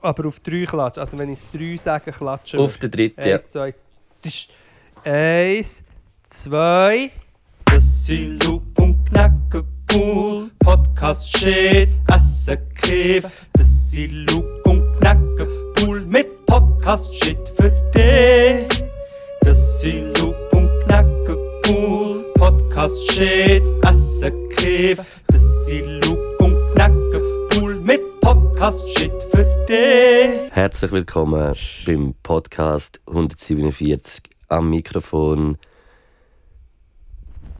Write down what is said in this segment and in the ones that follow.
Aber auf drei klatschen. Also wenn ich es drei sage, klatschen Auf der dritten, ja. Eins, zwei, tsch. Eins, zwei. Das sind Loop und Knacke cool. Podcast shit, Essen Kiff. Das sind Loop und Knacke cool mit Podcast shit für dich. Das sind Loop und Knacke cool. Podcast shit, Essen Kiff. Das sind Loop und Knacke cool mit Podcast shit Herzlich willkommen beim Podcast 147 am Mikrofon.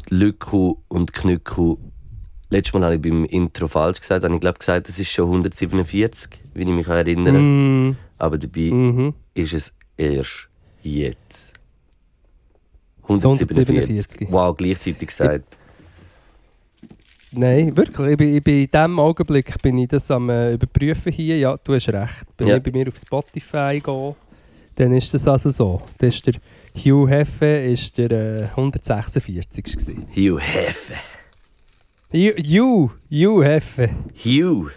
Lücku und Knücku. Letztes Mal habe ich beim Intro falsch gesagt. Habe ich glaube gesagt, es ist schon 147, wie ich mich erinnere. Mm, Aber dabei mhm. ist es erst jetzt. 147. Wow, gleichzeitig gesagt. Nein, wirklich. Ich bin, ich bin in diesem Augenblick bin ich das am äh, überprüfen hier. Ja, du hast recht. Wenn Ja. ich bei mir auf Spotify gehe, dann ist das also so. Das ist der Hugh Heffe ist der äh, 146. gewesen. Hugh. Hugh, Hugh, Hugh Heffe. Hugh.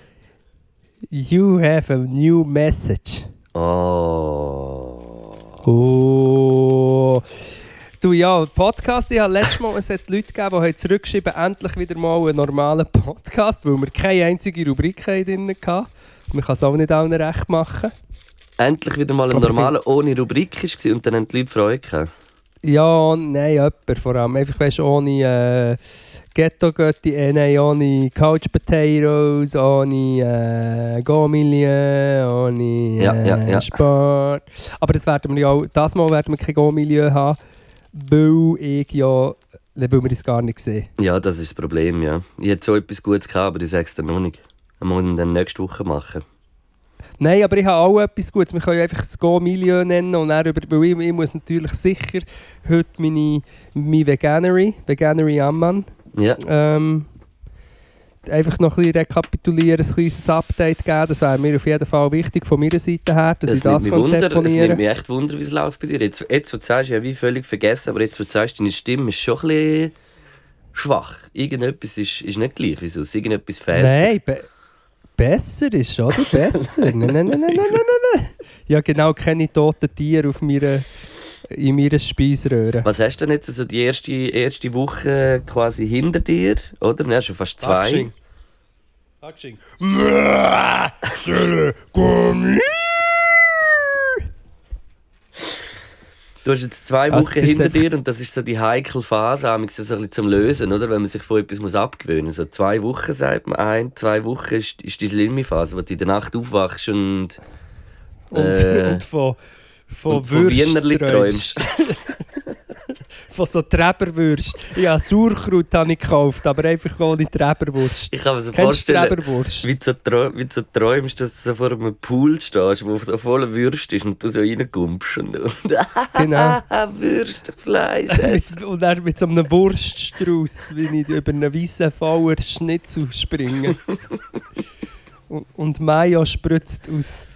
You have a new message. Oh. Oh. Du ja, Podcast, ich habe letztes Mal, es hat Leute gegeben, die haben zurückgeschrieben, endlich wieder mal einen normalen Podcast, weil wir keine einzige Rubrik drin hatten. Man kann es auch nicht allen recht machen. Endlich wieder mal ein Aber normaler ohne Rubrik war und dann haben die Leute Freude gehabt. Ja, nein, jemand vor allem. Einfach weißt, ohne äh, Ghetto-Götti, äh, nein, ohne Couch Potatoes, ohne äh, Go-Milieu, ohne äh, Ja, ja, ja. Sport. Aber das werden wir ja auch, das Mal werden wir kein Go-Milieu haben, weil ich ja, weil wir es gar nicht sehen. Ja, das ist das Problem, ja. Ich hätte so etwas Gutes gehabt, aber ich sage es dir noch nicht. Das muss ich dann nächste Woche machen. Nein, aber ich habe auch etwas Gutes. Wir können ja einfach das Go-Milieu nennen und dann über, weil ich, ich muss natürlich sicher heute meine, meine Veganery, Veganery Ammann, Ja, Ähm, einfach noch ein bisschen rekapitulieren, ein kleines Update geben. Das wäre mir auf jeden Fall wichtig von meiner Seite her, dass ich das nimmt mich kann Wunder, es nimmt deponieren mich echt Wunder, wie es läuft bei dir. Jetzt, jetzt wo du sagst, ja, wie völlig vergessen, aber jetzt, wo du sagst, deine Stimme ist schon ein bisschen schwach. Irgendetwas ist, ist nicht gleich, wieso? Irgendetwas fehlt. Nein, be besser ist, oder? Besser. nein, nein, nein, nein, nein, nein, nein. Ja, genau, keine toten Tiere auf meiner, in meiner Speiseröhre. Was hast du denn jetzt so die erste, erste Woche quasi hinter dir, oder? Ja, schon fast zwei. Sölle, komm Du hast jetzt zwei Also, Wochen ist hinter dir und das ist so die heikle Phase, amigs so ein bisschen zum Lösen, oder? Wenn man sich von etwas muss abgewöhnen muss. So zwei Wochen sagt man, ein, zwei Wochen ist, ist die schlimme Phase, wo du in der Nacht aufwachst und, Und, Äh, und von, von, und von Wienerli träumst. von so Treberwürst. Ja, Sauerkraut habe ich gekauft, aber einfach ohne Treberwurst. Ich kann mir so Kennst vorstellen, wie du, so wie du so träumst, dass du so vor einem Pool stehst, wo so voller Würst ist und du so reinkommst. Und, und Genau. Würstfleisch. Mit, und dann mit so einem Wurststrauß, wie ich über einen weißen Fauer Schnitzel springe. und, und Mayo spritzt aus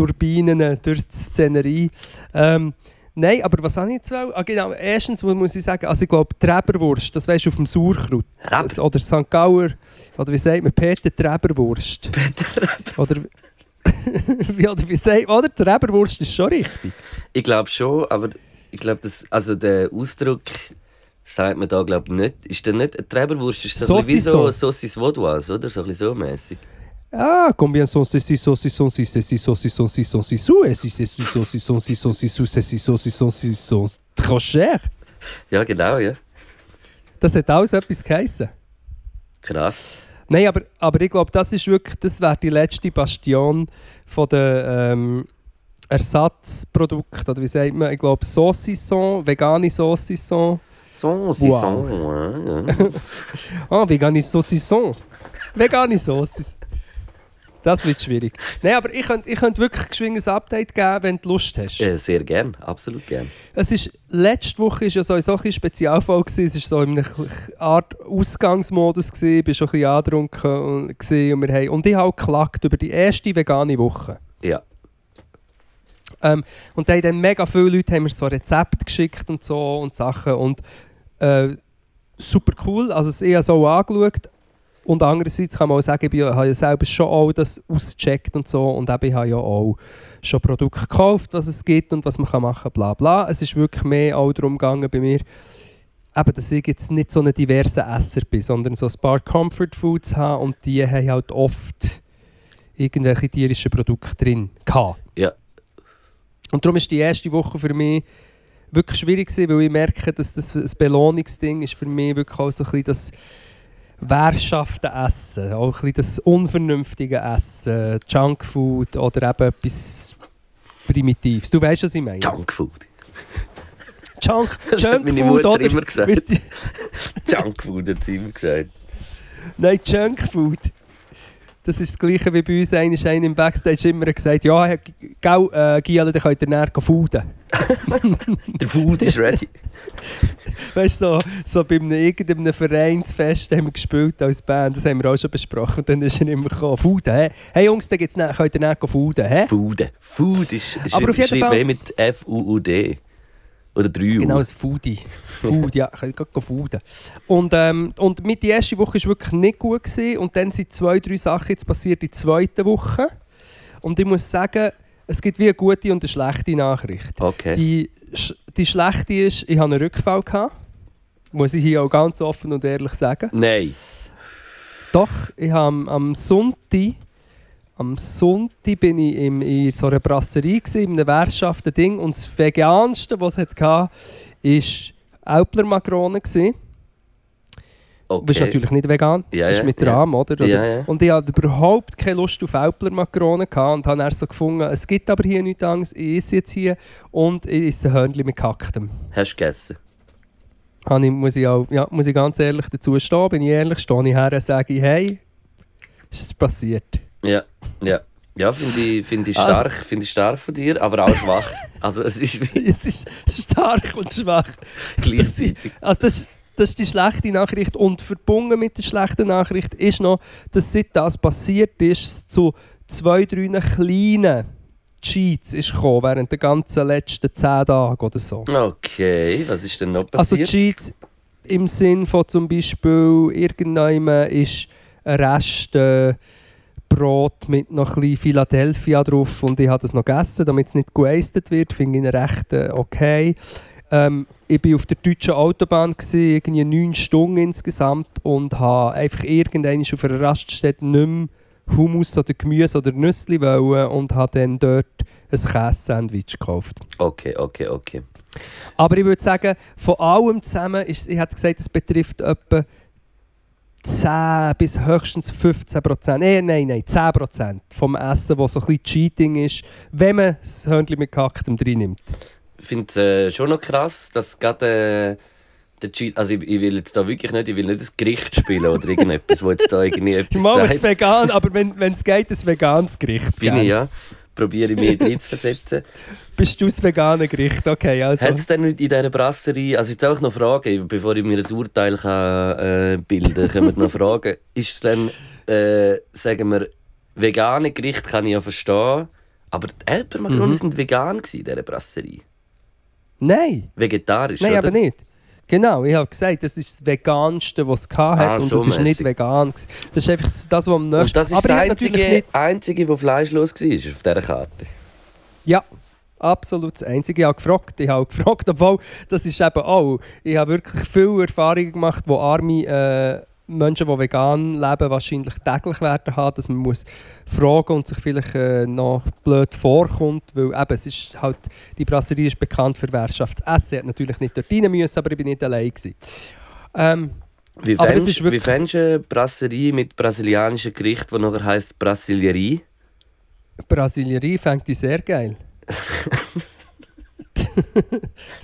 Turbinen durch die Szenerie. Ähm, Nein, aber was habe ich jetzt? Ah, genau. Erstens muss ich sagen, also ich glaube, Treberwurst, das weißt du auf dem Sauerkraut. Treber? Oder St. Gauer, oder wie sagt man, Peter Treberwurst. Oder, wie, oder wie sagt man, oder? Treberwurst ist schon richtig. Ich glaube schon, aber ich glaube, das, also der Ausdruck sagt man da glaube nicht. Ist der nicht eine Treberwurst? Ist das bisschen wie so. Saucis Vaudoise, oder? So ein bisschen so mäßig. Ah, combien sont ces six saucissons, six ces six saucissons, six saucissous, et six ces six saucissons, six saucissous, ces six saucissons, six sont trop cher. Ja, genau, ja. Das hat alles etwas geheissen. Krass. Nein, aber, aber ich glaube, das ist wirklich, das wäre die letzte Bastion von den ähm, Ersatzprodukten, oder wie sagt man, ich glaube Saucisson, vegane Saucisson. So, sie Wow. ja. Ah, vegane Saucisson. Vegane Saucis. Das wird schwierig. Nein, aber ich könnte ich könnt wirklich geschwind ein Update geben, wenn du Lust hast. ja. Sehr gern, absolut gern. Es ist, letzte Woche war ja sowieso ein Spezialfall. Gewesen. Es war so in einer Art Ausgangsmodus. Gewesen. Ich war schon ein bisschen angetrunken und, und, wir haben, und ich habe auch geklagt über die erste vegane Woche. Ja. Ähm, und da haben dann mega viele Leute haben mir so Rezepte geschickt und so und Sachen. Und äh, super cool. Also ich habe es auch angeschaut. Und andererseits kann man auch sagen, ich habe ja selber schon auch das ausgecheckt und so und eben, ich habe ja auch schon Produkte gekauft, was es gibt und was man kann machen kann, bla bla. Es ist wirklich mehr auch darum gegangen bei mir, eben, dass ich jetzt nicht so ein diverser Esser bin, sondern so ein paar Comfort Foods habe und die haben halt oft irgendwelche tierischen Produkte drin gehabt. Ja. Und darum ist die erste Woche für mich wirklich schwierig gewesen, weil ich merke, dass das ein Belohnungsding ist für mich wirklich auch so ein bisschen das wehrschafte Essen, auch ein bisschen das unvernünftige Essen, Junkfood oder eben etwas Primitives. Du weißt, was ich meine? Junkfood. Junk, Junkfood oder? immer gesagt. Junkfood hat sie immer gesagt. Nein, Junkfood. Das ist das gleiche wie bei uns. Einer ist einer im Backstage immer gesagt, ja, gell, äh, Giele, dann könnt ihr näher fooden. Der Food ist ready. Weißt du, so, so bei einem, irgendeinem Vereinsfest haben wir gespielt als Band, das haben wir auch schon besprochen. Und dann ist er immer gekommen, Fooden, hä? Hey Jungs, da gibt's näher, könnt ihr näher fooden, hä? Food. Food ist, ist Aber auf jeden Fall- mit F-U-U-D. Oder 3 U. Genau, ein Foodie. Food, ja, ihr gehen fooden. Und, ähm, und mit die erste Woche war wirklich nicht gut. Gewesen. Und dann sind zwei, drei Sachen jetzt passiert in der zweiten Woche. Und ich muss sagen, es gibt wie eine gute und eine schlechte Nachricht. Okay. Die, die schlechte ist, ich hatte einen Rückfall. Gehabt. Muss ich hier auch ganz offen und ehrlich sagen. Nein. Doch, ich habe am, am Sonntag, am Sonntag bin ich im, in so einer Brasserie, gewesen, in einem Werkschaften Ding und das Veganste, was es hatte, war Alpler Makrone. gewesen. Okay. Du bist natürlich nicht vegan, Ja, das ist ja, mit ja. Rahm, oder? oder? Ja, ja. Und ich hatte überhaupt keine Lust auf Alpler Makrone gehabt und habe dann so gefunden, es gibt aber hier nichts anderes, ich esse jetzt hier und ich esse ein Hörnchen mit Gehacktem. Hast du gegessen? Habe ich, muss, ich auch, ja, muss ich ganz ehrlich dazu stehen, bin ich ehrlich, stehe ich her und sage, hey, ist es passiert? Ja. Ja. Ja, finde ich, find ich Also- stark, finde ich stark von dir, aber auch schwach. Also es ist es ist stark und schwach. gleichzeitig. Also das, das ist die schlechte Nachricht. Und verbunden mit der schlechten Nachricht ist noch, dass seit das passiert ist, es zu zwei, drei kleinen Cheats ist gekommen, während der ganzen letzten zehn Tage oder so. Okay, was ist denn noch Also passiert? Cheats im Sinn von zum Beispiel irgendjemand ist ein Rest äh, Brot mit noch ein bisschen Philadelphia drauf und ich habe das noch gegessen, damit es nicht gewastet wird, finde ich recht äh, okay. Ähm, ich war auf der deutschen Autobahn, gewesen, irgendwie neun Stunden insgesamt und habe einfach irgendwann auf einer Raststätte nicht mehr Hummus oder Gemüse oder Nüsse wollen und habe dann dort ein Käse-Sandwich gekauft. Okay, okay, okay. Aber ich würde sagen, von allem zusammen, ist, ich hätte gesagt, es betrifft etwa 10 bis höchstens 15 Prozent. Nein, nein, nein, 10 Prozent vom Essen, das so ein bisschen Cheating ist, wenn man das Hörnchen mit Gehacktem drin nimmt. Ich finde es äh, schon noch krass, dass gerade äh, der Cheat. Also ich, ich will jetzt da wirklich nicht, ich will nicht ein Gericht spielen oder irgendetwas, wo jetzt da irgendwie etwas Mal ist vegan, aber wenn es geht, ein veganes Gericht. Bin gell? ich ja. Probiere ich mich reinzuversetzen. Bist du das vegane Gericht? Okay, also. Hat es denn in dieser Brasserie, also jetzt auch noch Fragen, bevor ich mir ein Urteil kann, äh, bilden kann, können wir noch fragen, ist es denn, äh, sagen wir, vegane Gericht kann ich ja verstehen, aber die Elpermakronen Mhm. sind vegan in dieser Brasserie. Nein, Vegetarisch, nein, oder? aber nicht. Genau, ich habe gesagt, das ist das Veganste, was es hatte Ah, und so das ist nicht vegan. gewesen. Das ist einfach das, was am nächsten... Und das ist aber das einzige, nicht... einzige, wo fleischlos war auf dieser Karte. Ja, absolut das Einzige. Ich habe gefragt, ich habe gefragt, obwohl das ist eben auch, ich habe wirklich viele Erfahrungen gemacht, wo arme äh, Menschen, die vegan leben, wahrscheinlich täglich werden haben, dass man muss fragen und sich vielleicht äh, noch blöd vorkommt, weil eben, es ist halt, die Brasserie ist bekannt für Wirtschaftsessen. Hätte natürlich nicht dort rein müssen, aber ich bin nicht allein gewesen. Ähm, Wie fändest du eine Brasserie mit brasilianischen Gericht, die nachher heisst Brassilierie? Brasilierie fängt ich sehr geil.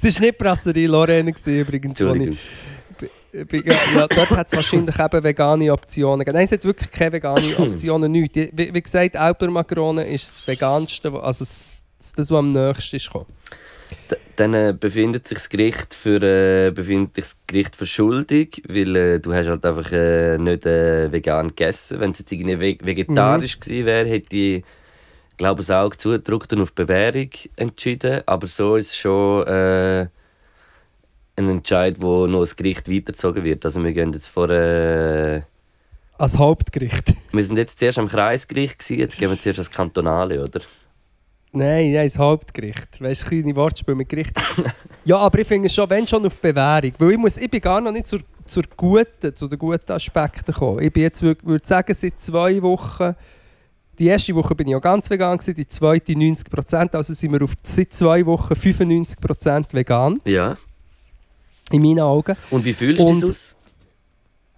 es war nicht Brasserie Lorraine gewesen, übrigens, Entschuldigung. Ja, dort hat es wahrscheinlich eben vegane Optionen gegeben. Nein, es hat wirklich keine veganen Optionen, nichts. Wie, wie gesagt, Alper Makarone ist das veganste, also das, das, was am nächsten ist. gekommen. Dann äh, befindet sich das Gericht für äh, befindet sich das Gericht für schuldig, weil äh, du hast halt einfach äh, nicht äh, vegan gegessen. Wenn es jetzt irgendwie ve vegetarisch gewesen wäre, hätte ich glaube ich, das Auge zugedrückt und auf Bewährung entschieden. Aber so ist es schon äh, ein Entscheid, wo noch das Gericht weitergezogen wird. Also wir gehen jetzt vor äh, Als Hauptgericht. Wir sind jetzt zuerst am Kreisgericht, gewesen, jetzt gehen wir zuerst ans Kantonale, oder? Nein, nein, das Hauptgericht. Weißt du, kleine Wortspiele mit Gericht. ja, aber ich finde schon, wenn schon auf Bewährung. Weil ich, muss, ich bin gar noch nicht zur, zur guten, zu den guten Aspekten gekommen. Ich bin jetzt, würde sagen, seit zwei Wochen. Die erste Woche bin ich auch ganz vegan, gewesen, die zweite 90%. Also sind wir auf, seit zwei Wochen 95% vegan. Ja. In meinen Augen. Und wie fühlst du dich aus?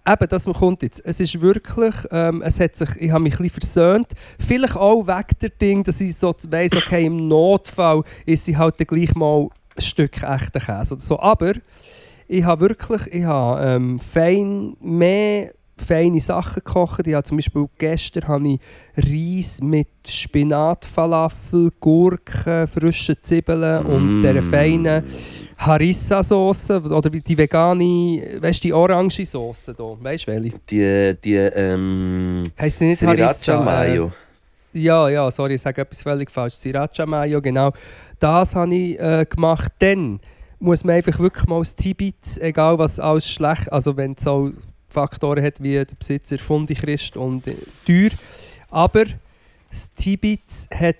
Eben, das kommt jetzt. Es ist wirklich, ähm, es hat sich, ich habe mich ein bisschen versöhnt. Vielleicht auch wegen der Ding, dass ich so weiss, okay, im Notfall ist sie halt dann gleich mal ein Stück echter Käse oder so. Aber ich habe wirklich, ich habe ähm, fein, mehr feine Sachen gekocht. Ich habe zum Beispiel gestern habe ich Reis mit Spinatfalafel, Gurken, frischen Zwiebeln und Mm. dieser feinen Harissa-Sauce oder die vegane, weißt du, die orange Sauce hier, weißt du welche? Die, die, ähm... Heisst sie nicht Harissa? Sriracha Mayo. Äh, ja, ja, sorry, ich sage etwas völlig falsch. Sriracha Mayo, genau. Das habe ich äh, gemacht. Dann muss man einfach wirklich mal das Tibet, egal was alles schlecht, also wenn es auch Faktoren hat wie der Besitzer fundig ist und äh, teuer. Aber das Tibet hat,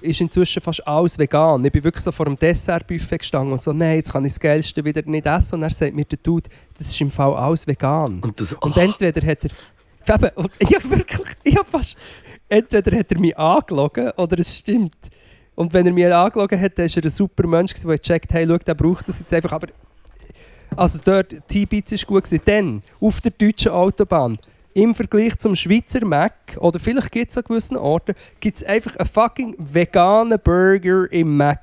ist inzwischen fast alles vegan. Ich bin wirklich so vor dem Dessertbuffet gestanden und so, nein, jetzt kann ich das Geilste wieder nicht essen. Und er sagt mir der Dude, das ist im Fall alles vegan. Und du so, Und oh, entweder hat er. Eben, und ich hab wirklich. Ich hab fast. Entweder hat er mich angelogen oder es stimmt. Und wenn er mich angelogen hat, dann war er ein super Mensch, der gecheckt hey, schau, der braucht das jetzt einfach. Aber. Also dort, T-Bits war gut. Gewesen. Dann, auf der deutschen Autobahn, im Vergleich zum Schweizer Mac, oder vielleicht gibt es an gewissen Orten, gibt es einfach einen fucking veganen Burger im Mac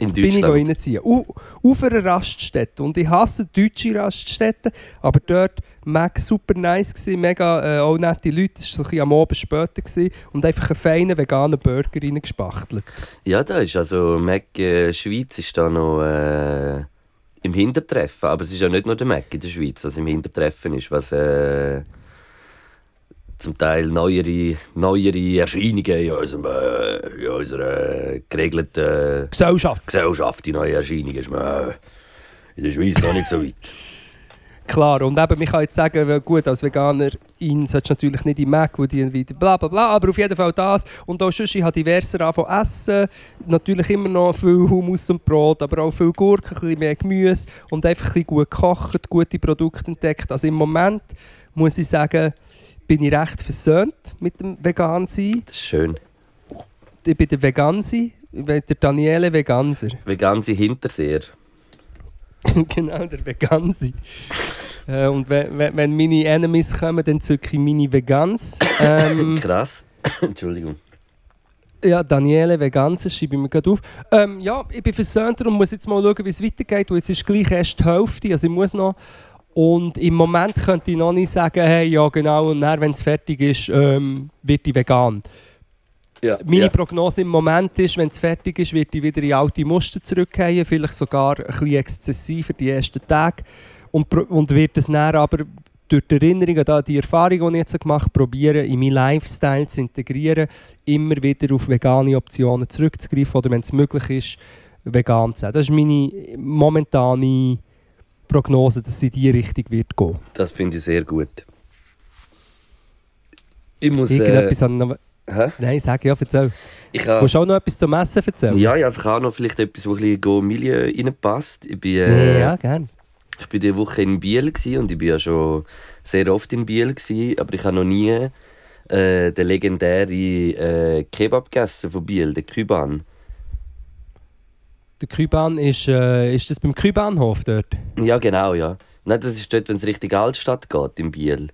in bin ich reinziehen. Au- Auf einer Raststätte. Und ich hasse deutsche Raststätten, aber dort Mac super nice gewesen, mega äh, auch nette Leute. Es war so ein bisschen am Abend später gewesen, und einfach einen feinen veganen Burger reingespachtelt. Ja, da ist also Mac äh, Schweiz ist da noch äh, im Hintertreffen, aber es ist ja nicht nur der Mac in der Schweiz, was im Hintertreffen ist, was äh, zum Teil neuere, neuere Erscheinungen in, unserem, äh, in unserer geregelten Gesellschaft. Gesellschaft, die neue Erscheinung ist man in der Schweiz noch nicht so weit. Klar, und eben, ich kann jetzt sagen, gut, als Veganer ihn solltest du natürlich nicht im Mac, wo die wieder bla bla bla, aber auf jeden Fall das. Und auch sonst, ich habe diverser angefangen essen. Natürlich immer noch viel Hummus und Brot, aber auch viel Gurken, ein bisschen mehr Gemüse und einfach ein bisschen gut gekocht, gute Produkte entdeckt. Also im Moment muss ich sagen, bin ich recht versöhnt mit dem Vegan-Sein. Das ist schön. Ich bin der Vegansi, der Daniele Veganser. Veganse Hinterseher. genau, der Vegansi. äh, und wenn, wenn, meine Enemies kommen, dann zücke ich meine Vegans. Ähm, Krass. Entschuldigung. ja, Daniele Veganser schreibe ich mir gerade auf. Ähm, ja, ich bin versöhnter und muss jetzt mal schauen, wie es weitergeht. Und jetzt ist gleich erst die Hälfte, also ich muss noch... Und im Moment könnte ich noch nicht sagen, hey, ja genau, und dann, wenn es fertig ist, ähm, wird ich vegan. Ja, Meine ja. Prognose im Moment ist, wenn es fertig ist, wird ich wieder in alte Muster zurückkehren, vielleicht sogar ein bisschen exzessiver die ersten Tage. Und, und wird es dann aber durch die Erinnerung an die Erfahrung, die ich jetzt gemacht habe, probieren, in meinen Lifestyle zu integrieren, immer wieder auf vegane Optionen zurückzugreifen oder wenn es möglich ist, vegan zu sein. Das ist meine momentane Prognose, dass es in diese Richtung wird gehen. Das finde ich sehr gut. Ich muss. Äh, Irgendetwas an noch... hä? Nein, sag ja, erzähl. Ich habe Willst du auch noch etwas zum Essen erzählen? Ja, ich habe einfach auch noch vielleicht etwas, wo ein bisschen Go Milieu reinpasst. Ich bin, äh, ja gerne. ich bin diese Woche in Biel und ich bin ja schon sehr oft in Biel gewesen, aber ich habe noch nie äh, den legendären äh, Kebab gegessen von Biel, den Kuban. Der Küban ist, äh, ist das beim Kübahnhof dort? Ja, genau, ja. Nein, das ist dort, wenn es Richtung Altstadt geht, in Biel.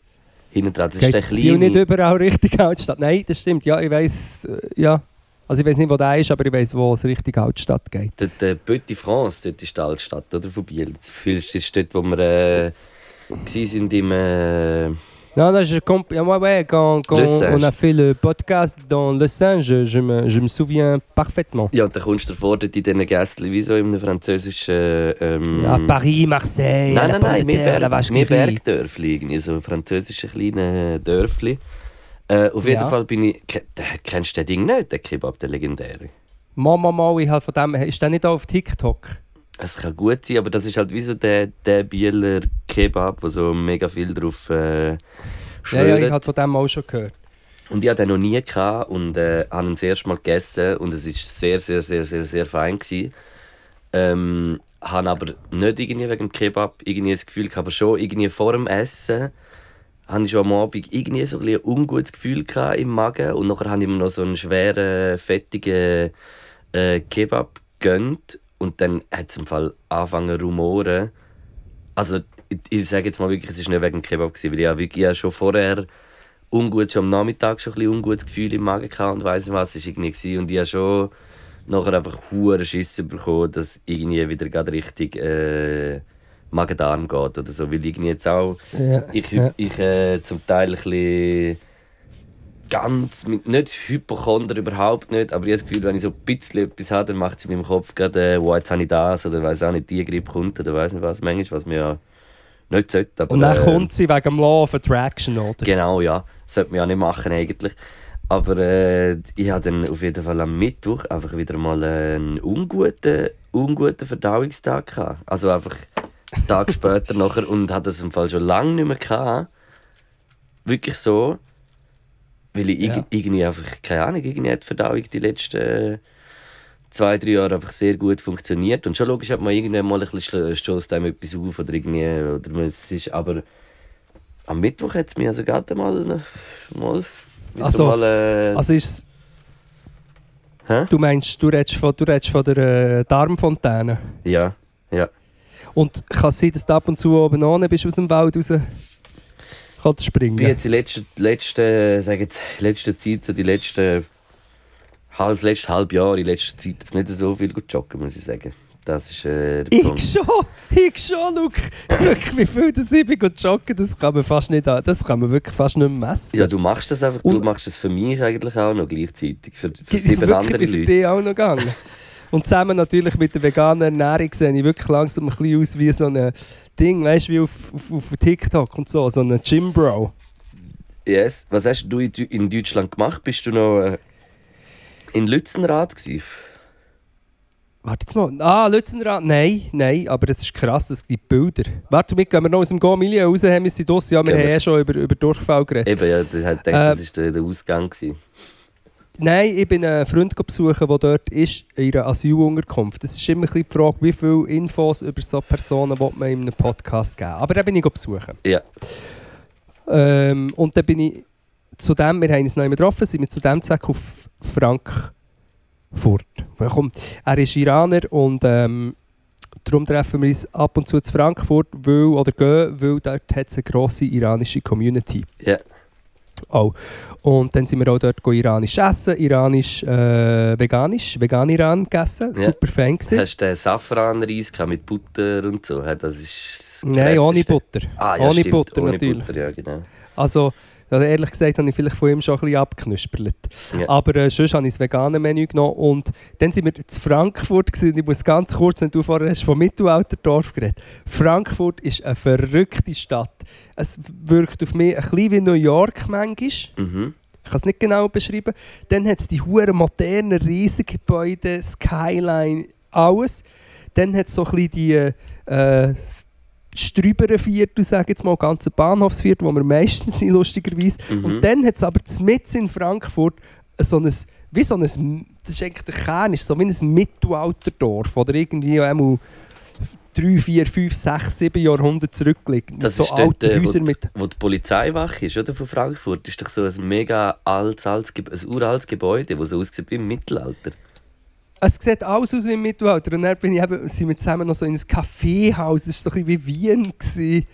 Hinten dran, das Geht ist der es Biel nicht kleine... überall richtig Altstadt? Nein, das stimmt. Ja, ich weiß, äh, ja. Also ich weiß nicht, wo der ist, aber ich weiß, wo es richtig Altstadt geht. Der, der Petit France, dort ist die Altstadt oder, von Biel. Das das ist dort, wo wir äh, gsi sind im... Äh, Non, non, je comp... ouais, ouais, quand, quand on a fait le podcast dans Le Singe, je, je me, je me souviens parfaitement. ja, und dann kommst du davor dort in diesen Gässchen, wie so in einem französischen... Ähm, À Paris, Marseille, Nein, nein, nein, la Berg, rit. Bergdörfli, irgendwie, so französische kleine Dörfli. Äh, auf jeden Ja. Fall bin ich... Kennst du den Ding nicht, den Kebab, den legendären? Mama, Mama, ich halt von dem... Ist der nicht auch auf TikTok? Es kann gut sein, aber das ist halt wie so der, der Bieler Kebab, wo so mega viel drauf äh, Ja, ja, ich habe von dem auch schon gehört. Und ich hatte den noch nie gehabt und äh, habe ihn das erste Mal gegessen und es war sehr, sehr, sehr, sehr, sehr fein. Gewesen. Ähm, habe aber nicht irgendwie wegen dem Kebab irgendwie das Gefühl gehabt, aber schon irgendwie vor dem Essen hatte ich schon am Abend irgendwie so ein, bisschen ein ungutes Gefühl gehabt im Magen und nachher habe ich mir noch so einen schweren, fettigen äh, Kebab gegönnt und dann hat es im Fall angefangen zu rumoren. Also ich, ich sage jetzt mal wirklich, es war nicht wegen dem Kebab, gewesen, weil ich, wirklich, ich habe schon vorher ungut, schon am Nachmittag schon ein bisschen ungutes Gefühl im Magen gehabt und weiss nicht was es irgendwie war. Und ich habe schon nachher einfach hure Schiss bekommen, dass irgendwie wieder gerade richtig äh, Magen-Darm geht oder so. Weil irgendwie jetzt auch Ja, ich, ja. ich äh, zum Teil ein bisschen ganz, mit, nicht Hypochonder überhaupt nicht, aber ich habe das Gefühl, wenn ich so ein bisschen etwas habe, dann macht es in meinem Kopf gerade, äh, wow, jetzt habe ich das oder weiß auch nicht, die Grippe kommt oder weiß nicht was, manchmal, was mir ja nicht sollte. Aber, Und dann äh, kommt sie wegen dem Law of Attraction, oder? Genau, ja. Das sollte man ja nicht machen eigentlich. Aber äh, ich hatte dann auf jeden Fall am Mittwoch einfach wieder mal einen unguten, unguten Verdauungstag gehabt. Also einfach einen Tag später nachher und hatte das im Fall schon lange nicht mehr gehabt. Wirklich so. Weil ich Ja. irg- irgendwie einfach, keine Ahnung, irgendwie hat die Verdauung die letzten zwei, drei Jahre einfach sehr gut funktioniert. Und schon logisch hat man irgendwann mal ein bisschen stößt einem etwas auf oder irgendwie, oder es ist, aber am Mittwoch hat es mich also gerade mal, mal, Also- mal äh, Also ist hä? du meinst, du redest von, du redest von der äh, Darmfontäne. Ja, ja. Und kann es sein, dass du ab und zu oben ohne bist aus dem Wald raus kannst springen? Ich bin jetzt die letzte, letzte, sag jetzt, letzte Zeit, so die letzten, das letzte halbe Jahr, in letzter Zeit jetzt nicht so viel gut joggen, muss ich sagen. Das ist äh, der Punkt. Ich schon, ich schon, Luke. Wirklich, wie viel das ich bin und joggen, das kann man fast nicht, das kann man wirklich fast nicht messen. Ja, du machst das einfach, du Und- machst das für mich eigentlich auch noch gleichzeitig, für, für Ich- sieben andere bin für Leute. dich auch noch gegangen. Und zusammen natürlich mit der veganen Ernährung sehe ich wirklich langsam ein bisschen aus wie so ein Ding, weißt du, wie auf, auf, auf TikTok und so, so ein Gym Bro. Yes. Was hast du in Deutschland gemacht? Bist du noch äh, in Lützenrad gewesen? Warte jetzt mal. Ah, Lützenrad? Nein, nein, aber das ist krass, das die Bilder. Warte, mit gehen wir noch aus dem Go-Milieu raus, haben wir sie draussen. Ja, wir Gehen haben wir. eh schon über, über Durchfall geredet. Eben, ja, ich Äh, das war der, der Ausgang. Gewesen. Nein, ich bin einen Freund besuchen, der dort ist, in einer Asylunterkunft. Es ist immer ein bisschen die Frage, wie viele Infos über so Personen will man in einem Podcast geben. Aber da bin ich besuchen. Ja. Ähm, und dann bin ich zu dem, wir haben uns noch einmal getroffen, sind wir zu dem Zweck auf Frankfurt. Komm, er ist Iraner und ähm, darum treffen wir uns ab und zu zu Frankfurt weil, oder gehen, weil dort hat es eine grosse iranische Community. Ja. Auch. Und dann sind wir auch dort go iranisch essen, iranisch, äh, veganisch, vegan Iran gegessen, Ja. super fein gewesen. Hast du den Safranreis mit Butter und so? Das ist das Nein, ohne. Butter. Ah, ja, ohne stimmt, Butter ohne natürlich. Butter, ja, genau. Also, also ehrlich gesagt habe ich vielleicht von ihm schon ein bisschen abgeknüspert. Ja. Aber äh, sonst habe ich das vegane Menü genommen. Und dann sind wir zu Frankfurt. Gewesen. Ich muss ganz kurz, wenn du vorher hast vom Mittelalterdorf geredet Frankfurt ist eine verrückte Stadt. Es wirkt auf mich ein bisschen wie New York manchmal. Mhm. Ich kann es nicht genau beschreiben. Dann hat es die huren modernen Riesengebäude, Skyline, alles. Dann hat es so ein bisschen die äh, Strüberen Viertel, sage jetzt mal, ganze Bahnhofsviertel, wo wir meistens sind, lustigerweise. Mhm. Und dann hat es aber mitten in Frankfurt so ein, wie so ein, das ist eigentlich der Kern, ist so wie ein Mittelalterdorf oder irgendwie einmal drei, vier, fünf, sechs, sieben Jahrhunderte zurückliegt. Das so ist dort, alte äh, wo, Häuser mit... wo die Polizeiwache ist, oder? Von Frankfurt. ist doch so ein mega altes, altes, ein uraltes Gebäude, das so aussieht wie im Mittelalter. Es sieht alles aus wie im Mittelalter. Und dann bin ich eben, sind wir zusammen noch so in ein Kaffeehaus. Das war so ein bisschen wie Wien. Gewesen.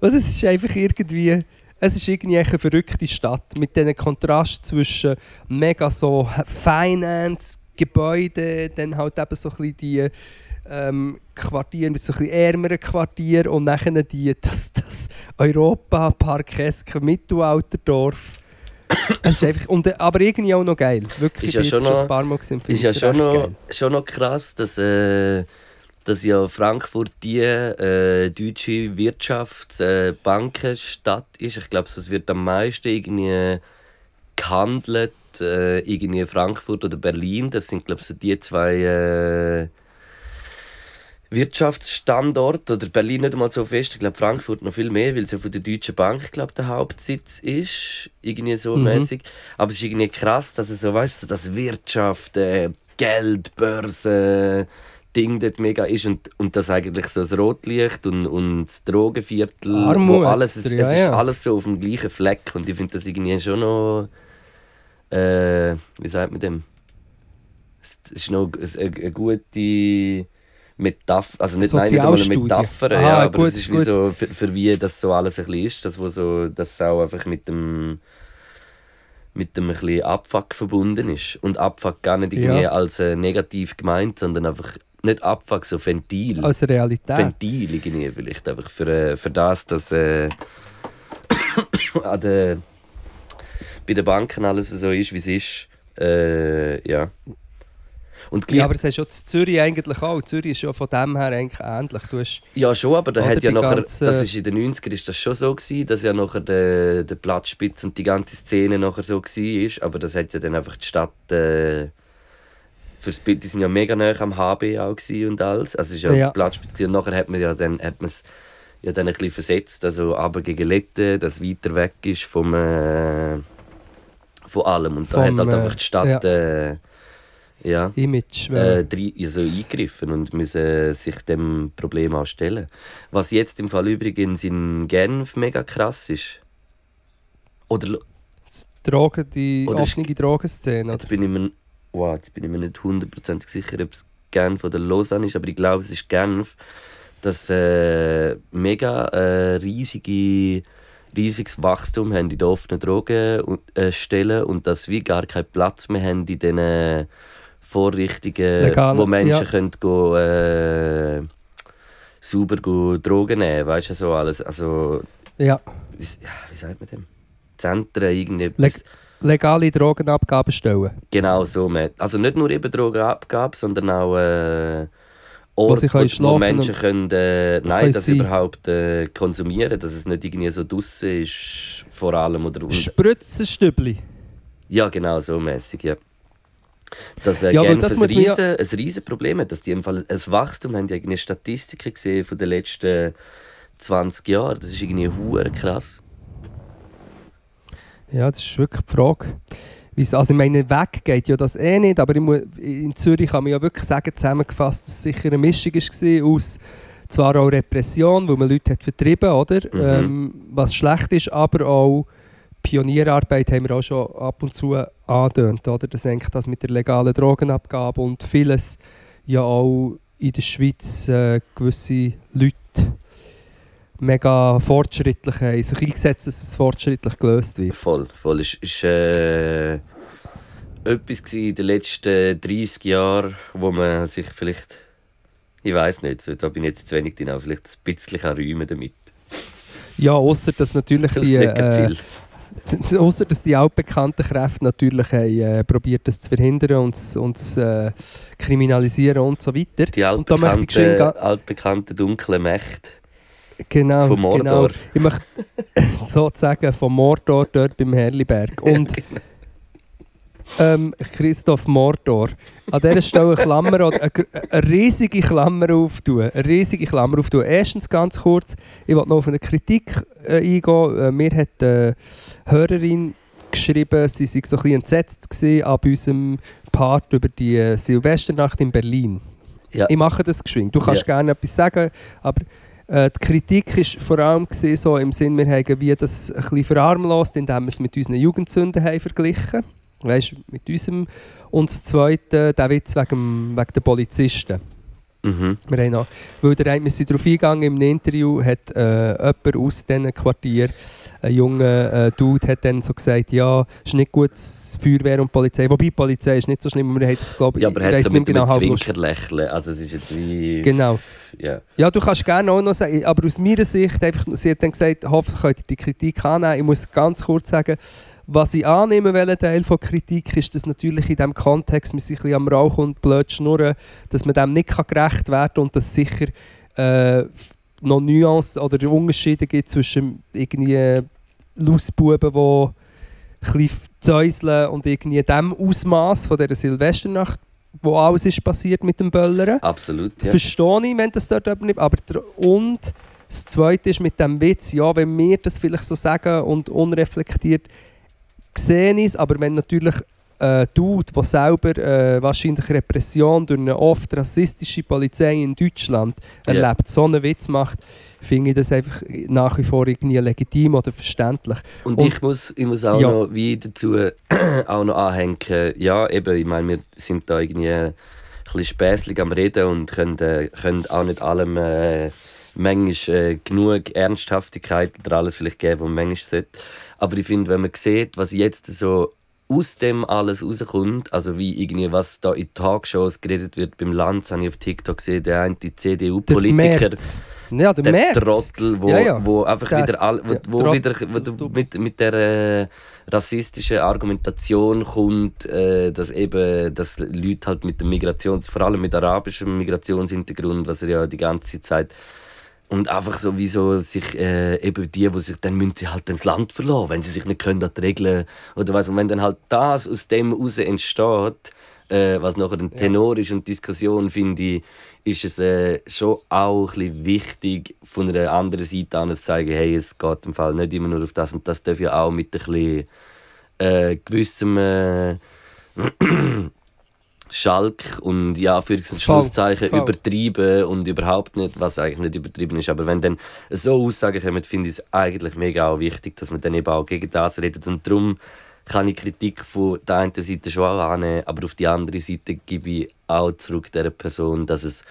Es ist einfach irgendwie... Es ist irgendwie eine verrückte Stadt. Mit diesem Kontrast zwischen mega so Finance, Gebäude, dann halt eben so ein bisschen die ähm, Quartiere mit so ein ärmeren Quartieren und nachher die, das, das Europa-Parkeske Mittelalterdorf. Es ist einfach, und, äh, aber irgendwie auch noch geil. Wirklich, Ist ja ich bin schon noch- ein paar Mal gesehen. Ist ja schon noch, schon noch krass, dass, äh, dass ja Frankfurt die äh, deutsche Wirtschaftsbankenstadt ist. Ich glaube, es wird am meisten irgendwie gehandelt, äh, irgendwie Frankfurt oder Berlin. Das sind, glaube ich, so die zwei. Wirtschaftsstandort oder Berlin nicht einmal so fest. Ich glaube Frankfurt noch viel mehr, weil es ja von der Deutschen Bank glaube der Hauptsitz ist, irgendwie so Mhm. mäßig. Aber es ist irgendwie krass, dass es so weißt, so das Wirtschaft, äh, Geld, Börse Ding dort mega ist und, und das eigentlich so das Rotlicht und, und das Drogenviertel, Armut, wo alles, es, ja, es ist alles so auf dem gleichen Fleck und ich finde das irgendwie schon noch, äh, wie sagt man dem? Es ist noch eine, eine gute Metapher, also nicht nein, nicht eine. Metapher, Ah, ja, aber gut, es ist wie so, für, für wie das so alles ein bisschen ist, das, wo so, dass es auch einfach mit dem mit dem ein bisschen Abfuck verbunden ist. Und Abfuck gar nicht irgendwie Ja. als äh, negativ gemeint, sondern einfach nicht Abfuck, so Ventil. Als Realität. Ventil irgendwie vielleicht einfach für, äh, für das, dass äh, an der, bei den Banken alles so ist, wie es ist. Äh, ja. Und Ja, aber das hast du ja in Zürich eigentlich auch. Zürich ist ja von dem her eigentlich ähnlich. Du hast, Ja, schon, aber da hat ja nachher, das ist in den 90ern ist das schon so gewesen, dass ja nachher der, der Platzspitz und die ganze Szene nachher so war. Aber das hat ja dann einfach die Stadt. Äh, fürs, die sind ja mega nah am HB auch und alles. Also es ist ja, Ja. die Platzspitz und nachher hat man ja dann hat man es ja dann ein bisschen versetzt, also aber gegen Lette, das weiter weg ist vom äh, von allem und da Vom, hat halt äh, einfach die Stadt äh, ja Image. äh, drei- also eingegriffen und müssen sich dem Problem auch stellen. Was jetzt im Fall übrigens in Genf mega krass ist. Oder Drogen, die Oder offene Drogenszene. Oder? jetzt bin ich mir, wow, jetzt bin ich mir nicht hundertprozentig sicher, ob es Genf oder Lausanne ist, aber ich glaube, es ist Genf, dass äh, mega äh, riesige riesiges Wachstum haben in den offenen Drogenstellen und dass wir gar keinen Platz mehr haben in diesen Vorrichtungen, Legale, wo Menschen ja. können go, äh, sauber go Drogen nehmen weißt du, so alles. Also, Ja. wie, ja, wie sagt man dem? Zentren, irgendetwas. Leg legale Drogenabgaben stellen. Genau so. Also nicht nur eben Drogenabgabe, sondern auch äh, Orte, wo, wo Menschen können, äh, nein, das sein. überhaupt äh, konsumieren, dass es nicht irgendwie so draussen ist, vor allem. Oder, Spritzenstübli. ja, genau, so mäßig, ja. Dass äh, Ja, Genf das ein, man ja- riesen, ein riesen Problem hat, dass die im Fall ein Wachstum haben, die irgendwie Statistiken gesehen von den letzten 20 Jahren. Das ist irgendwie hure krass. Ja, das ist wirklich die Frage. Also ich meine, weg geht ja das eh nicht, aber ich muss, in Zürich kann man ja wirklich sagen, zusammengefasst, dass es sicher eine Mischung war aus zwar auch Repression, weil man Leute hat vertrieben oder? Mhm. Ähm, was schlecht ist, aber auch Pionierarbeit haben wir auch schon ab und zu angedeutet, oder? Das eigentlich das mit der legalen Drogenabgabe und vieles ja auch in der Schweiz äh, gewisse Leute mega fortschrittlich haben, sich eingesetzt, dass es fortschrittlich gelöst wird. Voll, voll. Es ist äh, etwas in den letzten 30 Jahren, wo man sich vielleicht, ich weiß nicht, da bin ich jetzt zu wenig drin, aber vielleicht ein bisschen räumen damit. Ja, außer dass natürlich Das die, ist äh, viel. Außer dass die altbekannten Kräfte natürlich haben, äh, probiert, das zu verhindern und zu- und zu äh, kriminalisieren und so weiter. Die und da möchte ich geschwind altbekannte, ga- altbekannte dunkle Mächte Genau, von Mordor. Genau. Ich möchte sozusagen vom Mordor dort beim Herliberg. Und ähm, Christoph Mordor. An dieser Stelle eine Klammer, eine, eine riesige Klammer auftun. Eine riesige Klammer auftun. Erstens ganz kurz, ich wollte noch auf eine Kritik äh, eingehen. Äh, mir hat eine Hörerin geschrieben, sie sei so ein bisschen entsetzt gewesen ab unserem Part über die äh, Silvesternacht in Berlin. Ja. Ich mache das geschwind. Du kannst Ja. gerne etwas sagen, aber äh, die Kritik war vor allem gewesen, so im Sinn, wir haben wie das ein bisschen verarmlost, indem wir es mit unseren Jugendsünden haben verglichen Weißt du, mit unserem. Und das Zweite, der Witz wegen, wegen den Polizisten. Mhm. Wir, haben noch, weil der eine, wir sind darauf eingegangen, im Interview hat äh, jemand aus diesem Quartier, ein junger äh, Dude, hat dann so gesagt, ja, es ist nicht gut, Feuerwehr und Polizei, wobei Polizei ist nicht so schlimm, wir haben das, glaube Ja, aber ich er hat weiss so mit einem genau, halb Zwinkerlächeln. Also es ist jetzt wie... Genau. Ja. Ja, du kannst gerne auch noch sagen, aber aus meiner Sicht, einfach, sie hat dann gesagt, hoffentlich könnt ihr die Kritik annehmen. Ich muss ganz kurz sagen, was ich annehme, welcher Teil von Kritik ist, dass natürlich in diesem Kontext, man sich ein bisschen am Rauch und blöd schnurren, dass man dem nicht gerecht werden kann und dass es sicher äh, noch Nuancen oder Unterschiede gibt zwischen irgendwie Lausbuben, die bisschen zäuseln und irgendwie dem Ausmaß von dieser Silvesternacht, wo alles ist passiert mit dem Böllern. Absolut, ja. Verstehe ich, wenn das dort aber nicht. Aber der, und das Zweite ist mit dem Witz, ja, wenn wir das vielleicht so sagen und unreflektiert sehen es, aber wenn natürlich äh, Dude, der selber äh, wahrscheinlich Repression durch eine oft rassistische Polizei in Deutschland erlebt, so einen Witz macht, finde ich das einfach nach wie vor irgendwie legitim oder verständlich. Und, Und- ich muss, ich muss auch Ja. noch wie dazu auch noch anhängen, ja, eben, ich meine, wir sind da irgendwie ein bisschen späßlich am Reden und können, äh, können auch nicht allem äh, manchmal äh, genug Ernsthaftigkeit oder alles vielleicht geben, was man manchmal sollte. Aber ich finde, wenn man sieht, was jetzt so aus dem alles rauskommt, also wie irgendwie, was da in Talkshows geredet wird beim Land, habe ich auf TikTok gesehen, der eine Der CDU-Politiker, Merz. Ja, der, der. Trottel, wo, Ja, ja. wo einfach Der- wieder, all, wo, wo wieder wo du mit, mit der äh, rassistischen Argumentation kommt, äh, dass eben dass Leute halt mit dem Migrations, vor allem mit arabischem Migrationshintergrund, was er ja die ganze Zeit und einfach so wie so sich äh, eben die, wo sich dann müssen sie halt ins Land verlassen, wenn sie sich nicht können an die Regeln oder was. Und wenn dann halt das aus dem heraus entsteht, äh, was nachher ein Tenor ist und Diskussion finde ich, ist es äh, schon auch ein bisschen wichtig von einer anderen Seite an zu zeigen, hey, es geht im Fall nicht immer nur auf das. Und das darf ja auch mit ein bisschen äh, gewissem äh, Schalk und ja, für Schlusszeichen voll. übertrieben und überhaupt nicht, was eigentlich nicht übertrieben ist. Aber wenn dann so Aussagen kommen, finde ich es eigentlich mega auch wichtig, dass man dann eben auch gegen das redet. Und darum kann ich Kritik von der einen Seite schon auch annehmen, aber auf die andere Seite gebe ich auch zurück der Person, dass es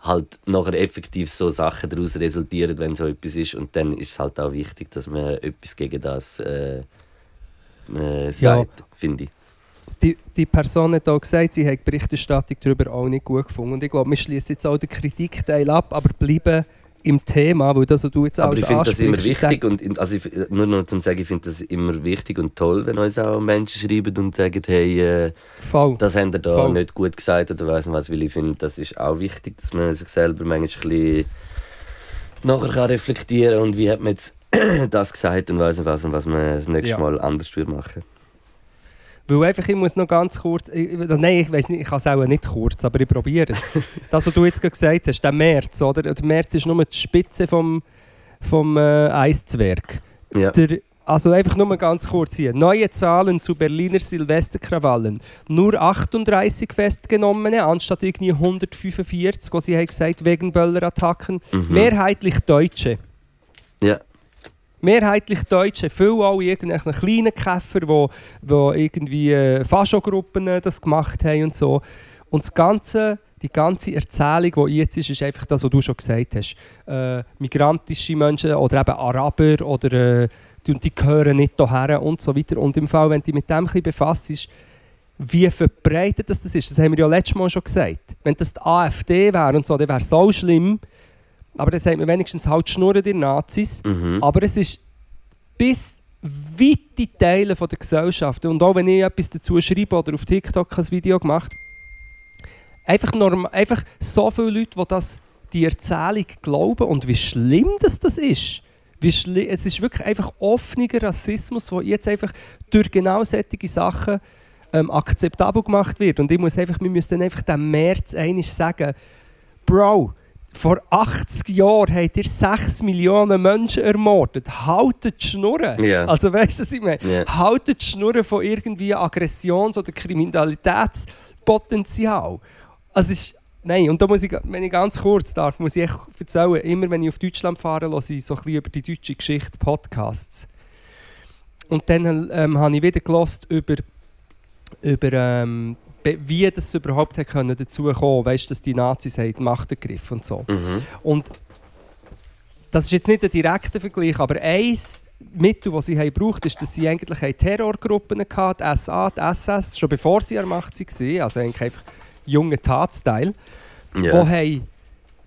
halt nachher effektiv so Sachen daraus resultieren, wenn so etwas ist. Und dann ist es halt auch wichtig, dass man etwas gegen das äh, äh, sagt, finde ich. Die, die Person hat auch gesagt, sie hat die Berichterstattung darüber auch nicht gut gefunden. Und ich glaube, wir schließen jetzt auch den Kritikteil ab, aber bleiben im Thema, weil das, was du jetzt Aber ich finde das immer wichtig und also ich, nur noch zum sagen, ich finde das immer wichtig und toll, wenn uns auch Menschen schreiben und sagen, hey, äh, das haben ihr da Voll. nicht gut gesagt oder weiss nicht was, weil ich finde, das ist auch wichtig, dass man sich selber manchmal ein bisschen nachher kann reflektieren und wie hat man jetzt das gesagt und weiss nicht was und was man das nächste Ja. Mal anders würde machen. Weil einfach, ich muss noch ganz kurz, ich, nein, ich weiß nicht, ich kann es auch nicht kurz, aber ich probiere es. das, was du jetzt gesagt hast, der März, oder? Der März ist nur die Spitze vom, vom äh, Eiszwerg. Ja. Der, also einfach nur ganz kurz hier. Neue Zahlen zu Berliner Silvesterkrawallen. Nur 38 Festgenommene, anstatt irgendwie 145, was sie haben gesagt wegen Böllerattacken. Mhm. Mehrheitlich Deutsche. ja. Mehrheitlich Deutsche, viele auch irgendwelche kleinen Käfer, wo, wo irgendwie äh, Faschogruppen äh, das gemacht haben und so. Und das ganze, die ganze Erzählung, die jetzt ist, ist einfach das, was du schon gesagt hast. Äh, migrantische Menschen oder eben Araber oder äh, die, die gehören nicht hierher und so weiter. Und im Fall, wenn du dich mit dem ein bisschen befasst, wie verbreitet das, das ist, das haben wir ja letztes Mal schon gesagt. Wenn das die AfD wäre und so, dann wäre es so schlimm. Aber dann sagt man wenigstens halt schnurren die Nazis. Mhm. Aber es ist bis weite Teile von der Gesellschaft und auch wenn ich etwas dazu schreibe oder auf TikTok ein Video gemacht, einfach, norm, einfach so viele Leute, die das, die Erzählung glauben und wie schlimm das, das ist. Wie schli es ist wirklich einfach offener Rassismus, der jetzt einfach durch genau solche Sachen ähm, akzeptabel gemacht wird. Und ich muss einfach, wir müssen dann einfach dem März einig sagen, Bro, vor 80 Jahren habt ihr 6 Millionen Menschen ermordet. Haltet die Schnurren. Ja. Also weißt du, was ich meine? Ja. Haltet die Schnurren von irgendwie Aggressions- oder Kriminalitätspotenzial. Also es ist, nein, und da muss ich, wenn ich ganz kurz darf, muss ich echt erzählen, immer wenn ich auf Deutschland fahre, höre ich so ein bisschen über die deutsche Geschichte Podcasts. Und dann ähm, habe ich wieder gelost über, über ähm, wie das überhaupt hat können dazu kommen, weißt, dass die Nazis haben die Macht ergriffen und so. Mhm. Und das ist jetzt nicht ein direkter Vergleich, aber ein Mittel, das sie haben gebraucht ist, dass sie eigentlich Terrorgruppen hatten, die SA, die SS, schon bevor sie an der Macht waren, also eigentlich einfach junge Tatsteil, Ja. wo, haben,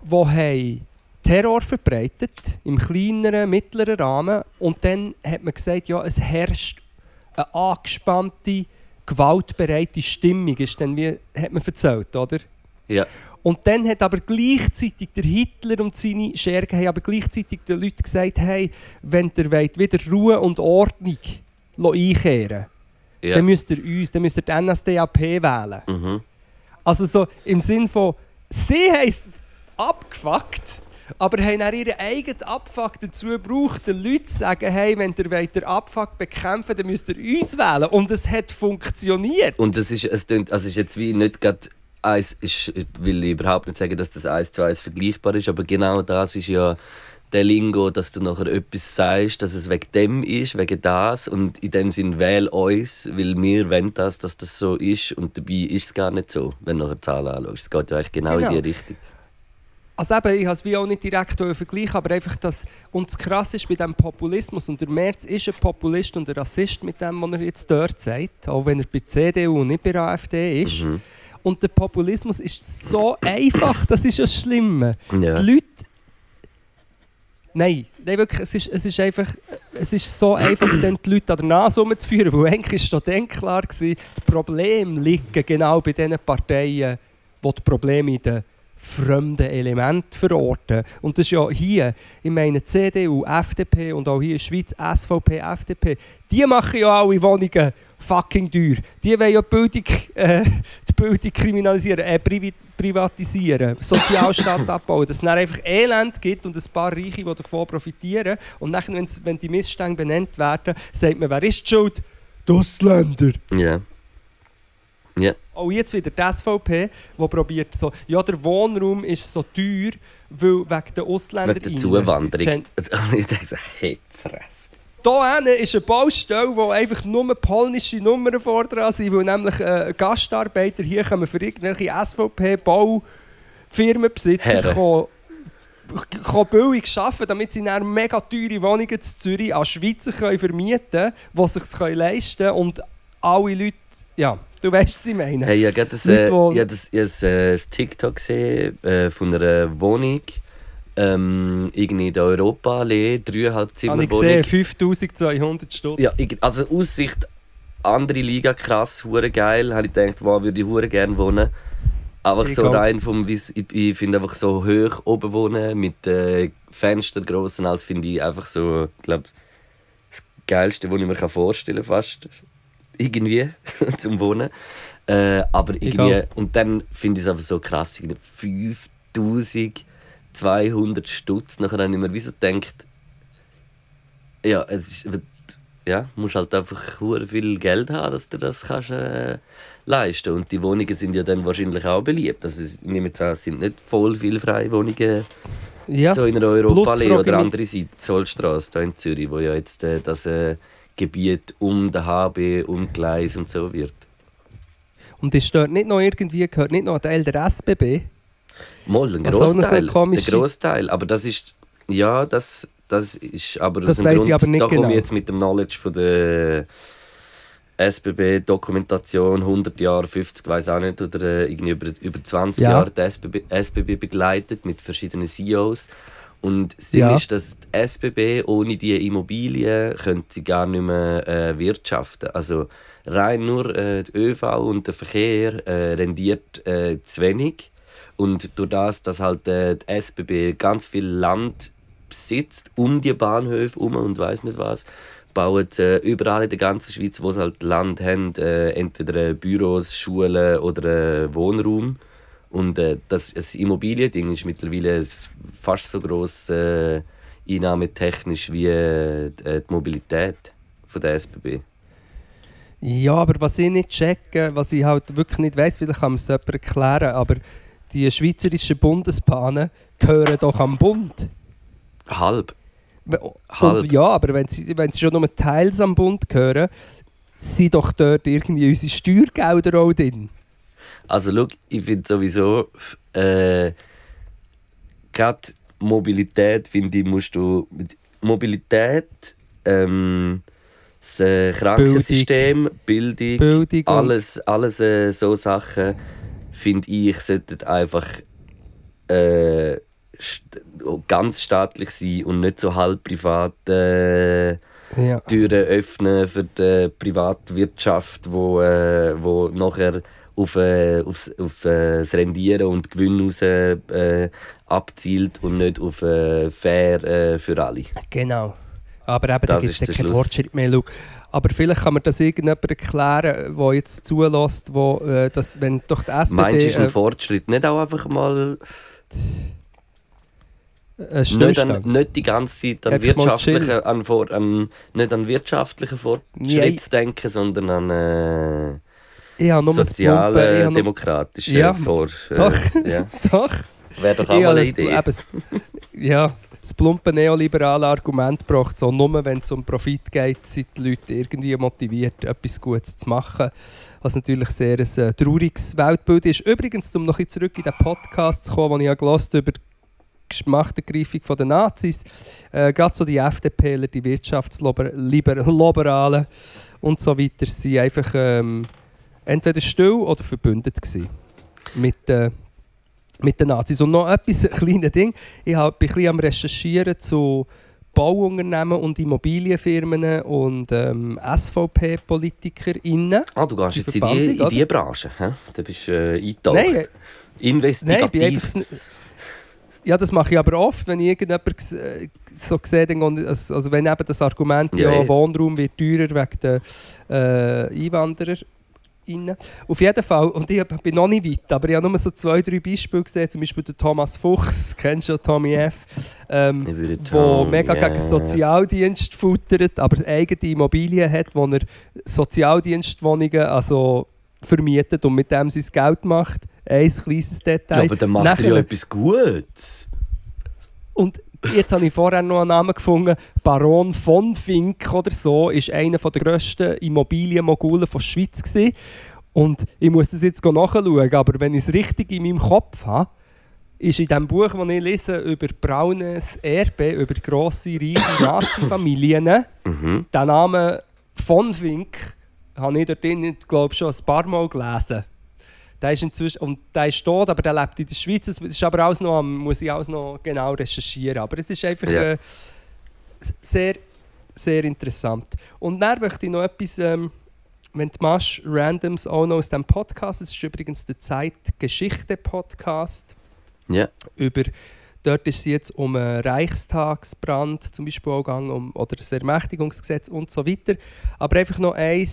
wo haben Terror verbreitet, im kleineren, mittleren Rahmen. Und dann hat man gesagt, ja, es herrscht eine angespannte, gewaltbereite Stimmung, ist dann wie, hat man erzählt, oder? ja. Und dann hat aber gleichzeitig der Hitler und seine Schergen haben aber gleichzeitig den Leuten gesagt, hey, wenn ihr wollt, wieder Ruhe und Ordnung einkehren ja. dann müsst ihr uns, dann müsst ihr die NSDAP wählen. Mhm. Also so im Sinn von, sie haben es abgefuckt, aber haben auch ihren eigenen Abfuck dazu gebraucht, den Leuten zu sagen, hey, wenn ihr wollt, den Abfuck bekämpfen dann müsst ihr uns wählen. Und es hat funktioniert. Und das ist, es klingt, also ist jetzt wie nicht gerade eins, ich will überhaupt nicht sagen, dass das eins zu eins vergleichbar ist, aber genau das ist ja der Lingo, dass du nachher etwas sagst, dass es wegen dem ist, wegen das und in dem Sinn wähl uns, weil wir wollen das, dass das so ist und dabei ist es gar nicht so, wenn du nachher Zahlen anschaust. Es geht ja eigentlich genau, Genau. in die Richtung. Also eben, ich habe es wie auch nicht direkt vergleichen, aber einfach das, und das Krasse ist bei diesem Populismus, und der Merz ist ein Populist und ein Rassist mit dem, was er jetzt dort sagt, auch wenn er bei CDU und nicht bei AfD ist. Mhm. Und der Populismus ist so einfach, das ist ja das Schlimme. Ja. Die Leute... Nein, nein wirklich, es ist, es ist einfach... Es ist so einfach, dann die Leute an der Nase rumzuführen, weil eigentlich ist schon dann klar die Probleme liegen genau bei den Parteien, die die Probleme in den fremden Elementen verorten. Und das ist ja hier, ich meine CDU, FDP und auch hier in der Schweiz SVP, FDP, die machen ja alle Wohnungen fucking teuer. Die wollen ja die Bildung, äh, die Bildung kriminalisieren, äh, privi privatisieren, Sozialstaat abbauen, dass es dann einfach Elend gibt und ein paar Reiche, die davon profitieren. Und dann, wenn's- wenn die Missstände benannt werden, sagt man, wer ist die Schuld? Die Ausländer. Ja. Ja. Auch jetzt wieder die SVP, die probiert so, ja, der Wohnraum ist so teuer, weil wegen der Ausländer Wegen der Zuwanderung. ich so, hey, fress. Hier ist eine Baustelle, wo einfach nur polnische Nummern vor dran sind, weil nämlich äh, Gastarbeiter hier kommen für irgendwelche SVP-Baufirmenbesitzer kommen billig arbeiten, damit sie dann mega teure Wohnungen in Zürich an Schweizer können vermieten können, die sich leisten können und alle Leute, ja, du weißt, was ich meine. Hey, ich habe das, äh, ich habe das, ich habe das, äh, TikTok gesehen äh, von einer Wohnung. Ähm, irgendwie in der Europaallee, dreieinhalb Habe Zimmer ich gesehen, Wohnung. 5200 Stutz. Ja, ich, also Aussicht, andere Liga, krass, hure geil. Habe ich gedacht, wow, würde ich hure gerne wohnen. Einfach Ich so rein vom, ich, ich finde einfach so hoch oben wohnen mit äh, Fenstern grossen als finde ich einfach so, glaube das geilste, was ich mir kann vorstellen fast irgendwie zum Wohnen. Äh, aber irgendwie und dann finde ich es einfach so krass, irgendwie 5200 Stutz. Nachher habe ich mir wie so gedacht, ja, es ist, ja, musst halt einfach viel Geld haben, dass du das kannst äh, leisten. Und die Wohnungen sind ja dann wahrscheinlich auch beliebt. Also ich nehme jetzt an, es sind nicht voll viele freie Wohnungen Ja. so in Plus Europaallee oder andere Seite, Zollstraße hier in Zürich, wo ja jetzt äh, das äh, Gebiet um den HB, um Gleis und so wird. Und ist dort nicht noch irgendwie, gehört nicht noch ein Teil der SBB? Mal, ein Was auch noch so Großteil, ein Großteil, aber das ist ja das, das ist aber Das dem weiss Grund, ich aber nicht da komme genau. ich jetzt mit dem Knowledge von der SBB Dokumentation 100 Jahre, 50, weiß auch nicht oder äh, irgendwie über, über 20 Ja. Jahre die SBB, SBB begleitet mit verschiedenen CEOs und Sinn Ja. ist, dass die SBB ohne die Immobilien könnte sie gar nicht mehr äh, wirtschaften. Also rein nur äh, die ÖV und der Verkehr äh, rendiert äh, zu wenig. Und durch das, dass halt äh, die SBB ganz viel Land besitzt, um die Bahnhöfe um und weiß nicht was, bauen sie äh, überall in der ganzen Schweiz, wo sie halt Land haben, äh, entweder äh, Büros, Schulen oder äh, Wohnraum. Und äh, das, das Immobiliending ist mittlerweile fast so gross äh, einnahmetechnisch wie äh, die äh, die Mobilität von der SBB. Ja, aber was ich nicht checke, was ich halt wirklich nicht weiss, vielleicht kann mir es jemand erklären, aber die schweizerischen Bundesbahnen gehören doch am Bund. Halb. Und Halb. ja, aber wenn sie, wenn sie schon nur teils am Bund gehören, sind doch dort irgendwie unsere Steuergelder auch drin. Also schau, ich finde sowieso, äh, gerade Mobilität, finde ich, musst du... mit Mobilität, ähm, das äh, Krankensystem, Bildung, Bildung alles, alles äh, so Sachen, finde ich, sollten einfach äh, st ganz staatlich sein und nicht so halb privat äh, Ja. Türen öffnen für die Privatwirtschaft, wo, äh, wo nachher auf, äh, aufs, auf äh, das Rendieren und Gewinn raus, äh, abzielt und nicht auf äh, fair äh, für alle. Genau. Aber eben, da Das gibt es keinen. Fortschritt mehr. Schau. Aber vielleicht kann man das irgendjemand erklären, der jetzt zulässt, wo, äh, dass, wenn doch die SPD... Meinst du, ist ein Fortschritt nicht auch einfach mal nicht, an, nicht die ganze Zeit an wirtschaftlichen, an, an, nicht an wirtschaftlichen Fortschritt zu denken, sondern an äh, Ich habe nur soziale, nur- demokratische Ja, Vor. Äh, doch. Ja. Doch. Wäre doch auch mal Idee. das, ja, das plumpe neoliberale Argument braucht so nur, wenn es um Profit geht, sind die Leute irgendwie motiviert, etwas Gutes zu machen. Was natürlich sehr ein äh, trauriges Weltbild ist. Übrigens, um noch ein bisschen zurück in den Podcast zu kommen, den ich ja gehört über die Machtergreifung der Nazis, äh, gerade so die FDPler, die Wirtschaftsliberalen und so weiter, sind einfach ähm, entweder still oder verbündet gewesen mit, äh, mit den Nazis. Und noch etwas, ein kleines Ding. Ich bin ein bisschen am Recherchieren zu Bauunternehmen und Immobilienfirmen und ähm, SVP-PolitikerInnen. Ah, du gehst die jetzt in die, in die Branche. Hä? Du bist äh, eingetaucht. Nein, äh, Investigativ. Nein, Ja, das mache ich aber oft, wenn ich irgendjemand so sehe, also wenn eben das Argument, ja, ja. Wohnraum wird teurer wegen der äh, Einwanderer. Auf jeden Fall, und ich bin noch nicht weit, aber ich habe nur so zwei, drei Beispiele gesehen, zum Beispiel der Thomas Fuchs, kennst du ja Tommy F., ähm, Tom, mega ja. gegen Sozialdienst futtert, aber eigene Immobilien hat, wo er Sozialdienstwohnungen also vermietet und mit dem sein Geld macht. Ein kleines Ja, Detail. aber dann macht er ja Nachher- etwas Gutes. Und jetzt habe ich vorher noch einen Namen gefunden. Baron von Fink oder so ist einer der grössten Immobilienmogulen der Schweiz. Gewesen. Und ich muss das jetzt nachschauen, aber wenn ich es richtig in meinem Kopf habe, ist in dem Buch, das ich lese über braunes Erbe, über grosse, reiche Nazi-Familien, Mhm. der Name von Fink habe ich dort glaube ich, schon ein paar Mal gelesen. Der ist inzwischen, und der ist tot, aber der lebt in der Schweiz. Das ist aber alles noch, muss ich alles noch genau recherchieren. Aber es ist einfach Ja. äh, sehr, sehr interessant. Und dann möchte ich noch etwas, ähm, wenn du machst, Randoms auch noch aus diesem Podcast. Es ist übrigens der Zeitgeschichte-Podcast Ja. über dort ist es jetzt um einen Reichstagsbrand zum Beispiel gegangen, um, oder das Ermächtigungsgesetz und so weiter. Aber einfach noch ein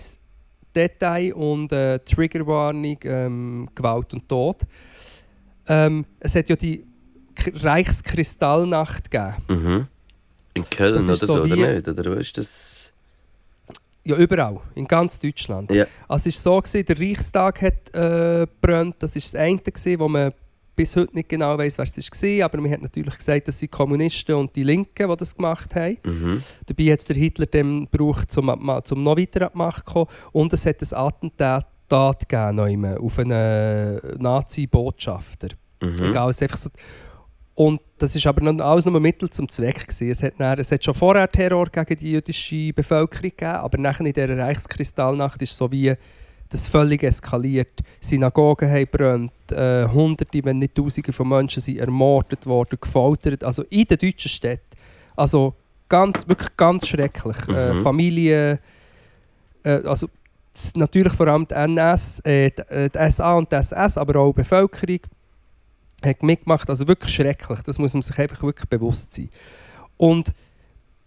Detail und äh, Triggerwarnung, ähm, Gewalt und Tod. Ähm, es hat ja die K Reichskristallnacht gegeben. Mhm. In Köln oder so, so oder nicht? Oder ist das? Ja, überall, in ganz Deutschland. Ja. Also es war so, gewesen, der Reichstag hat äh, gebrannt. Das war das eine, gewesen, wo man bis heute nicht genau weiß, wer es war. Aber man hat natürlich gesagt, das sind die Kommunisten und die Linken, die das gemacht haben. Mhm. Dabei hat es der Hitler dann gebraucht, um, zum noch weiter an die Macht zu kommen. Und es hat ein Attentat gegeben auf einen Nazi-Botschafter. Mhm. Egal, es einfach so. Und das ist aber noch, alles nur ein Mittel zum Zweck. Gewesen. Es, hat dann, es hat schon vorher Terror gegen die jüdische Bevölkerung gegeben, aber nachher in dieser Reichskristallnacht ist so wie das völlig eskaliert. Synagogen haben gebrannt, äh, Hunderte, wenn nicht Tausende von Menschen sind ermordet worden, gefoltert. Also in den deutschen Städten. Also ganz, wirklich ganz schrecklich. Äh, Mhm. Familien, äh, also natürlich vor allem die NS, äh, die, äh, die SA und die SS, aber auch die Bevölkerung hat mitgemacht. Also wirklich schrecklich. Das muss man sich einfach wirklich bewusst sein. Und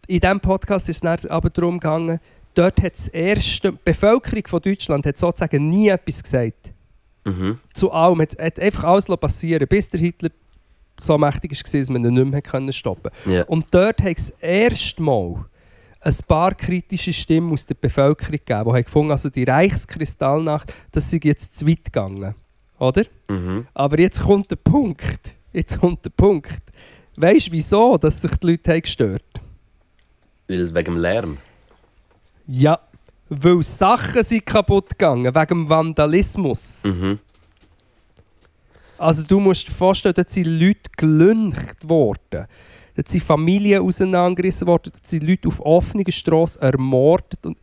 in diesem Podcast ist es dann aber darum gegangen, dort hat das erste, die Bevölkerung von Deutschland hat sozusagen nie etwas gesagt. Mhm. Zu allem. Es hat einfach alles passieren bis der Hitler so mächtig war, dass man ihn nicht mehr können stoppen Ja. Und dort hat es erste Mal ein paar kritische Stimmen aus der Bevölkerung gegeben, die haben gefunden also die Reichskristallnacht, das sei jetzt zu weit gegangen. Oder? Mhm. Aber jetzt kommt der Punkt. Jetzt kommt der Punkt. Weißt du, wieso dass sich die Leute haben gestört Weil wegen dem Lärm. Ja, weil Sachen sind kaputt gegangen, wegen dem Vandalismus. Mhm. Also du musst dir vorstellen, dort sind Leute gelüncht worden. Dort sind Familien auseinandergerissen worden, dort sind Leute auf offener Straße ermordet. Und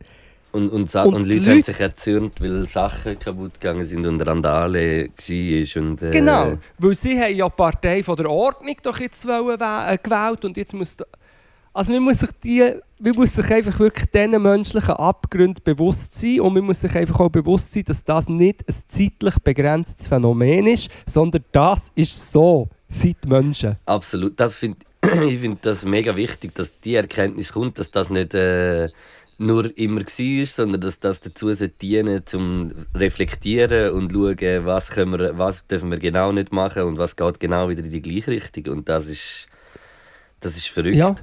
Und, und, Und und die Leute haben Leute- sich erzürnt, weil Sachen kaputt gegangen sind und Randale war. Und, äh, Genau, weil sie haben ja die Partei von der Ordnung doch jetzt wollen, äh, gewählt und jetzt muss... Also man muss sich, die, man muss sich einfach wirklich diesen menschlichen Abgründen bewusst sein und man muss sich einfach auch bewusst sein, dass das nicht ein zeitlich begrenztes Phänomen ist, sondern das ist so seit Menschen. Absolut. Das find, ich finde das mega wichtig, dass die Erkenntnis kommt, dass das nicht, äh, nur immer war, sondern dass das dazu dienen zum reflektieren und schauen, was, können wir, was dürfen wir genau nicht machen und was geht genau wieder in die gleiche Richtung. Und das ist, das ist verrückt. Ja.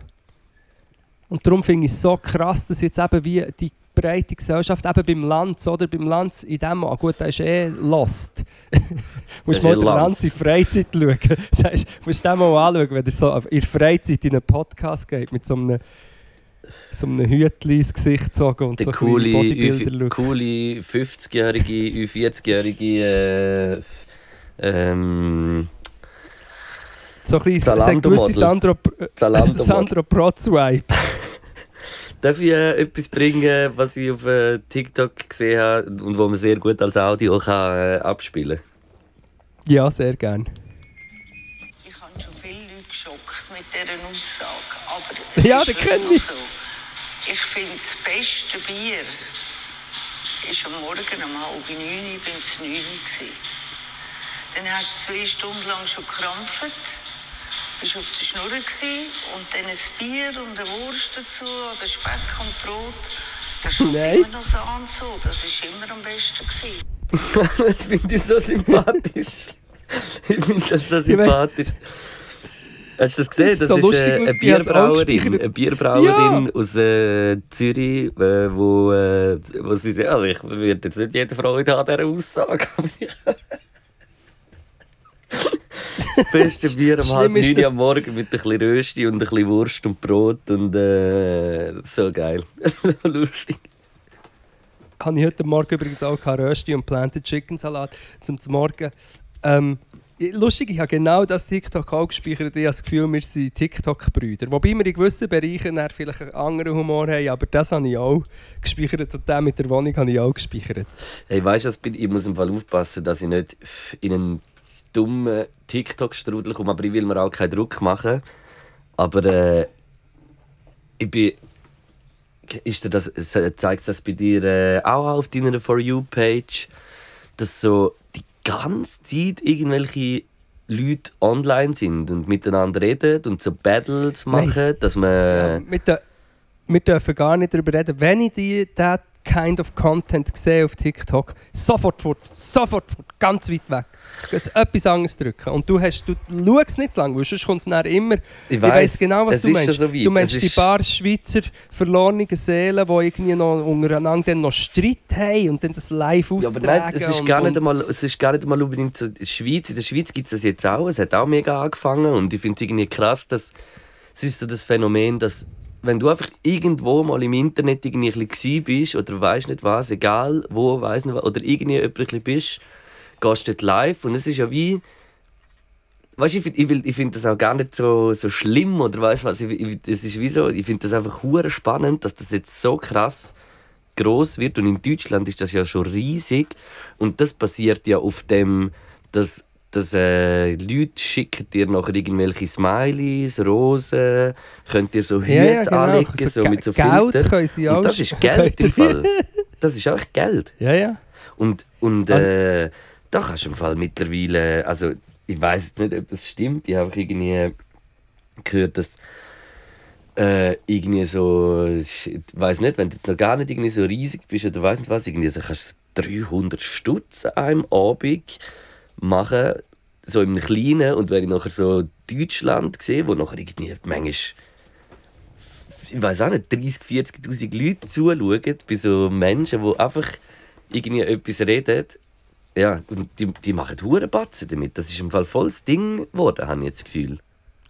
Und darum finde ich es so krass, dass jetzt eben wie die breite Gesellschaft, eben beim Lanz, oder? Beim Lanz in dem Mal, gut, der ist eh lost. musst mal eh den Lanz in Freizeit schauen. Da ist, musst du den mal anschauen, wenn er so in der Freizeit in einen Podcast geht, mit so einem, so einem Hütchen ins Gesicht gezogen und Der so coole, Bodybuilder coole 50-jährige, Ü40-jährige äh, ähm, So ein bisschen, gewisse. Sandro, äh, Zalando Sandro Protz-Vibe. Darf ich äh, etwas bringen, was ich auf äh, TikTok gesehen habe und wo man sehr gut als Audio kann, äh, abspielen Ja, sehr gern. Ich habe schon viele Leute geschockt mit dieser Aussage. Aber es Ja, ist noch ich. so. Ich finde, das beste Bier war am Morgen um halb neun, ich war zu neun. Dann hast du zwei Stunden lang schon gekrampft, bist auf der Schnur und dann ein Bier und eine Wurst dazu, oder Speck und Brot. Das Nein. immer noch so an, so. das war immer am besten. Gewesen. das finde ich so sympathisch. ich finde das so Ja, sympathisch. Hast du das gesehen? Das ist Das so ist lustig, äh, eine Bierbrauerin, eine Bierbrauerin aus äh, Zürich, äh, wo, äh, wo sie sagt, also ich würde jetzt nicht jede Freude haben an dieser Aussage, aber ich... Das beste Bier um halb neun am Morgen mit ein bisschen Rösti und ein bisschen Wurst und Brot und äh, so geil. so lustig. habe ich heute Morgen übrigens auch Rösti und Planted Chicken Salat zum Morgen. Ähm, lustig, ich habe genau das TikTok auch gespeichert. Ich habe das Gefühl, wir sind TikTok-Brüder. Wobei wir in gewissen Bereichen vielleicht einen anderen Humor haben, aber das habe ich auch gespeichert und den mit der Wohnung habe ich auch gespeichert. Hey, weißt du, ich muss im Fall aufpassen, dass ich nicht in einen dummen TikTok-Strudel komme, aber ich will mir auch keinen Druck machen. Aber äh, ich bin. Ist dir das, zeigt das bei dir äh, auch auf deiner For You-Page, dass so die ganze Zeit irgendwelche Leute online sind und miteinander reden und so Battles Nein. machen, dass man. Ja, wir, dür- wir dürfen gar nicht darüber reden. Wenn ich die, that kind of Content sehe auf TikTok, sofort fort, sofort fort, ganz weit weg. Jetzt etwas anderes drücken. Und du, hast, du schaust nicht zu lange, weil sonst kommt es dann immer... Ich, weiss, weiss genau, was du meinst. so du meinst die paar Schweizer verlorenen Seelen, die irgendwie noch untereinander dann noch Streit haben und dann das live Ja, austragen. aber nein, es ist, und, gar nicht einmal, es ist gar nicht einmal unbedingt so in der Schweiz. In der Schweiz gibt es das jetzt auch. Es hat auch mega angefangen. Und ich finde es irgendwie krass, dass es ist so das Phänomen, dass wenn du einfach irgendwo mal im Internet irgendwie ein bisschen bist oder weißt nicht was, egal wo, weiß nicht was, oder irgendwie jemand bist, gehst du dort live und es ist ja wie Weißt du, ich finde find das auch gar nicht so, so schlimm oder weißt was. Ich, es ist wie so, ich finde das einfach hure spannend, dass das jetzt so krass groß wird und in Deutschland ist das ja schon riesig und das basiert ja auf dem, dass, dass äh, Leute schicken dir nachher irgendwelche Smileys, Rosen, könnt ihr so Hüte ja, ja, genau. anlegen, so Ge- mit so Geld können sie auch Und das ist Geld im Fall. Das ist auch Geld. Ja, ja. Und, und Also- äh, da kannst du im Fall mittlerweile, also ich weiß jetzt nicht, ob das stimmt, ich habe irgendwie gehört, dass äh, irgendwie so, ich weiß nicht, wenn du jetzt noch gar nicht irgendwie so riesig bist oder weiß nicht was, irgendwie so kannst du 300 Stutz an einem Abend machen, so im Kleinen und wenn ich nachher so Deutschland sehe, wo nachher irgendwie manchmal ich weiß auch nicht, 30, 40'000 Leute zuschauen bei so Menschen, die einfach irgendwie etwas reden. Ja, und die, die machen Hurenbatzen damit. Das ist im Fall voll das Ding geworden, habe ich jetzt das Gefühl.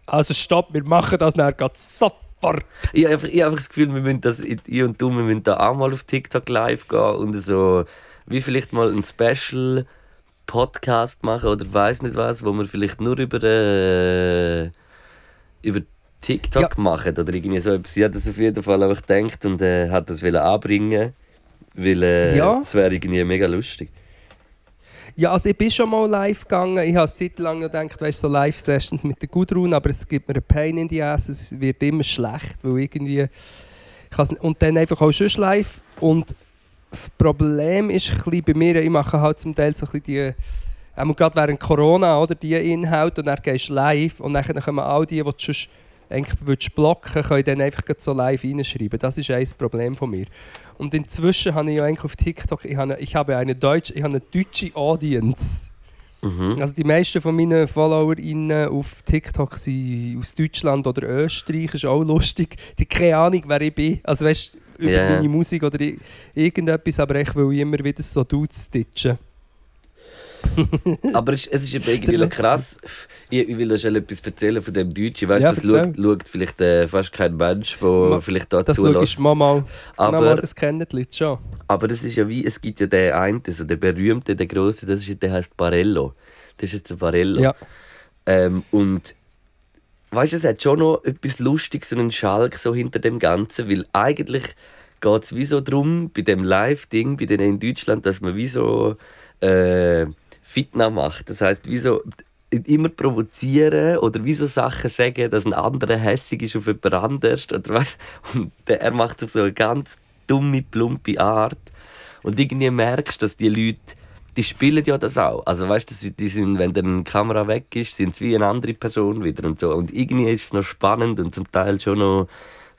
Also stopp, wir machen das dann grad sofort. Ich habe einfach, ich einfach das Gefühl, wir müssen das, ich und du, wir müssen da auch mal auf TikTok live gehen und so, wie vielleicht mal ein Special Podcast machen oder weiß nicht was, wo wir vielleicht nur über, äh, über TikTok Ja. machen oder irgendwie so etwas. Ich habe das auf jeden Fall einfach gedacht und äh, hat das wollen anbringen, weil äh, Ja. es wäre irgendwie mega lustig. Ja, also ich bin schon mal live gegangen. Ich habe seit langem gedacht, weißt so Live-Sessions mit der Gudrun, aber es gibt mir einen Pain in die Ass. Es wird immer schlecht, weil irgendwie... Ich und dann einfach auch schon live. Und das Problem ist ein bei mir, ich mache halt zum Teil so ein bisschen die... Auch gerade während Corona, oder, die Inhalte und dann gehst du live und dann kommen all die, die du sonst eigentlich würdest blocken, ich dann einfach so live reinschreiben. Das ist ein Problem von mir. Und inzwischen habe ich ja eigentlich auf TikTok, ich habe, ich habe eine deutsche, ich habe eine deutsche Audience. Mhm. Also die meisten von meinen FollowerInnen auf TikTok sind aus Deutschland oder Österreich, ist auch lustig. Die haben keine Ahnung, wer ich bin. Also weißt über Ja. meine Musik oder irgendetwas, aber ich will immer wieder so Dudes stitchen. Aber es, ist eben irgendwie krass. Ich, ich will schon etwas erzählen von dem Deutschen. Ich weiss, Ja, das schaut, schaut vielleicht äh, fast kein Mensch, der Ma- vielleicht da Das zulässt. mal, mal, mal, mal, Aber, das kennen die Leute schon. aber das ist ja wie, es gibt ja den einen, also der berühmte, der große, das ist, der heißt Barello. Das ist jetzt ein Barello. Ja. Ähm, und weißt du, es hat schon noch etwas Lustiges und einen Schalk so hinter dem Ganzen, weil eigentlich geht es wie so darum, bei dem Live-Ding, bei denen in Deutschland, dass man wie so äh, Fitna macht. Das heißt, wie so immer provozieren oder wie so Sachen sagen, dass ein anderer hässig ist auf jemand anderes. Oder, weißt, und er macht es auf so eine ganz dumme, plumpe Art. Und irgendwie merkst du, dass die Leute, die spielen ja das auch. Also weißt du, die sind, wenn dann die Kamera weg ist, sind sie wie eine andere Person wieder und so. Und irgendwie ist es noch spannend und zum Teil schon noch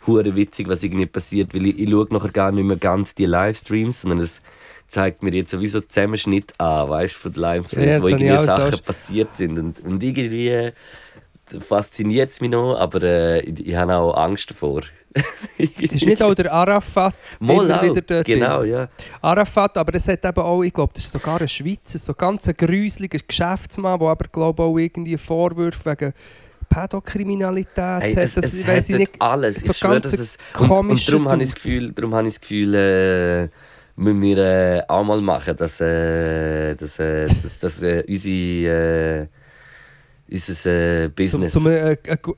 hure witzig, was irgendwie passiert, weil ich, ich schaue nachher gar nicht mehr ganz die Livestreams, sondern es zeigt mir jetzt sowieso Zusammenschnitt an, weißt du, von den Livestreams, Ja, wo irgendwie auch so. Sachen passiert sind. Und, und irgendwie fasziniert es mich noch, aber äh, ich, ich habe auch Angst davor. Ist nicht auch der Arafat Mal immer auch, wieder dort? Genau, ja. Arafat, aber es hat eben auch, ich glaube, das ist sogar ein Schweizer, so ganz ein gruseliger Geschäftsmann, der aber, glaube auch irgendwie Vorwürfe wegen Pädokriminalität Hey, hat. es, Das es hat ich nicht. alles. so ich schwöre, dass es... Und, und darum habe ich das Gefühl, darum habe ich das Gefühl äh, müssen wir äh, auch mal machen, dass, äh, dass, äh, dass, dass äh, unsere, äh, unser äh, Zum, Business... zum äh, äh, gu-